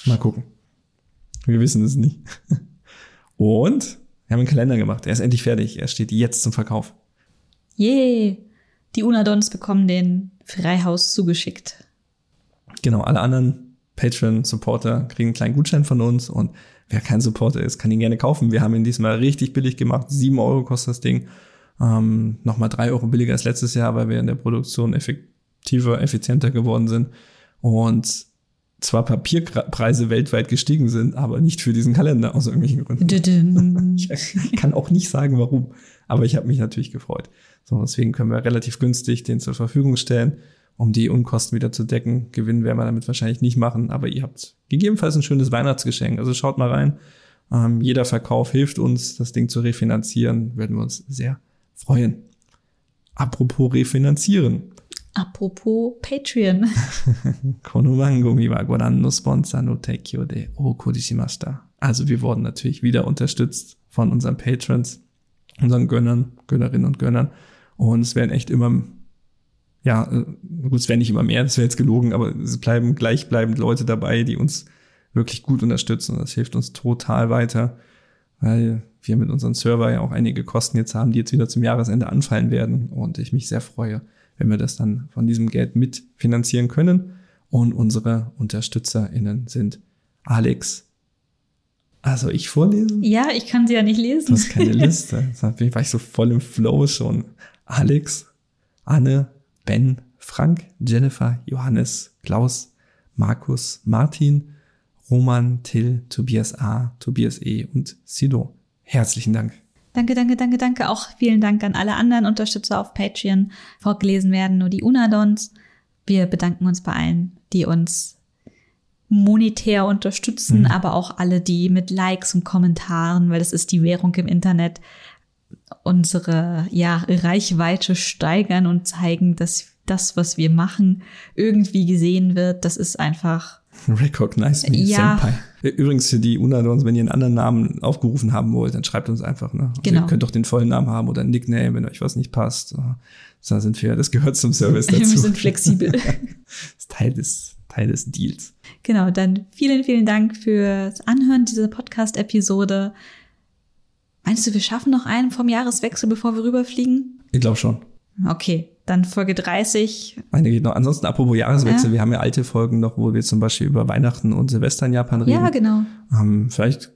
Mal gucken. Wir wissen es nicht. Und wir haben einen Kalender gemacht. Er ist endlich fertig. Er steht jetzt zum Verkauf. Yay! Die Unadons bekommen den Freihaus zugeschickt. Genau, alle anderen Patreon-Supporter kriegen einen kleinen Gutschein von uns und wer kein Supporter ist, kann ihn gerne kaufen. Wir haben ihn diesmal richtig billig gemacht. Sieben Euro kostet das Ding. Ähm, Nochmal drei Euro billiger als letztes Jahr, weil wir in der Produktion effektiver, effizienter geworden sind. Und zwar Papierpreise weltweit gestiegen sind, aber nicht für diesen Kalender aus irgendwelchen Gründen. <laughs> ich kann auch nicht sagen, warum. Aber ich habe mich natürlich gefreut. So, deswegen können wir relativ günstig den zur Verfügung stellen um die Unkosten wieder zu decken. Gewinnen werden wir damit wahrscheinlich nicht machen, aber ihr habt gegebenenfalls ein schönes Weihnachtsgeschenk. Also schaut mal rein. Ähm, jeder Verkauf hilft uns, das Ding zu refinanzieren. Würden wir uns sehr freuen. Apropos refinanzieren. Apropos Patreon. <laughs> Also wir wurden natürlich wieder unterstützt von unseren Patrons, unseren Gönnern, Gönnerinnen und Gönnern. Und es werden echt immer ja, äh, gut, es wäre nicht immer mehr, das wäre jetzt gelogen, aber es bleiben gleichbleibend Leute dabei, die uns wirklich gut unterstützen. Und das hilft uns total weiter, weil wir mit unserem Server ja auch einige Kosten jetzt haben, die jetzt wieder zum Jahresende anfallen werden. Und ich mich sehr freue, wenn wir das dann von diesem Geld mitfinanzieren können. Und unsere UnterstützerInnen sind Alex. Also ich vorlesen? Ja, ich kann sie ja nicht lesen. Du hast keine <laughs> Liste. Da war ich so voll im Flow schon. Alex, Anne, Ben, Frank, Jennifer, Johannes, Klaus, Markus, Martin, Roman, Till, Tobias A., Tobias E. und Sido. Herzlichen Dank. Danke, danke, danke, danke. Auch vielen Dank an alle anderen Unterstützer auf Patreon. Vorgelesen werden nur die Unadons. Wir bedanken uns bei allen, die uns monetär unterstützen, mhm. aber auch alle, die mit Likes und Kommentaren, weil das ist die Währung im Internet, unsere ja, Reichweite steigern und zeigen, dass das, was wir machen, irgendwie gesehen wird. Das ist einfach. Recognize me, ja. Senpai. Übrigens für die Unadons, wenn ihr einen anderen Namen aufgerufen haben wollt, dann schreibt uns einfach. Ne? Also genau. Ihr könnt doch den vollen Namen haben oder ein Nickname, wenn euch was nicht passt. Da sind wir, das gehört zum Service <laughs> dazu. wir sind flexibel. <laughs> das ist Teil des, Teil des Deals. Genau, dann vielen, vielen Dank fürs Anhören dieser Podcast-Episode. Meinst du, wir schaffen noch einen vom Jahreswechsel, bevor wir rüberfliegen? Ich glaube schon. Okay, dann Folge 30. Eine geht noch. Ansonsten, apropos Jahreswechsel, ja. wir haben ja alte Folgen noch, wo wir zum Beispiel über Weihnachten und Silvester in Japan reden. Ja, genau. Ähm, vielleicht,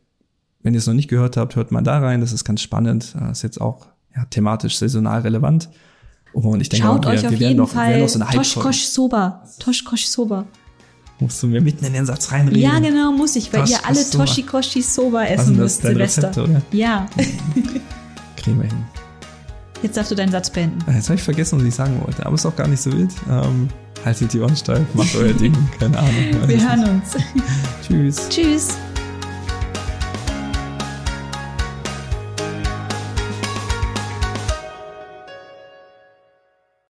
wenn ihr es noch nicht gehört habt, hört mal da rein. Das ist ganz spannend. Das ist jetzt auch ja, thematisch saisonal relevant. und ich denke, Schaut wir, euch wir auf jeden noch, Fall Toshkosh Soba. Toshkosh Soba. Musst du mir mitten in den Satz reinreden? Ja, genau, muss ich, weil Tosh, ihr alle Toshikoshi Soba essen müsst, Silvester. Rezept, oder? Ja. <laughs> Kriegen wir hin. Jetzt darfst du deinen Satz beenden. Jetzt habe ich vergessen, was ich sagen wollte, aber ist auch gar nicht so wild. Ähm, haltet die Ohren steif, macht euer <laughs> Ding, keine Ahnung. Wir hören uns. <laughs> Tschüss. Tschüss.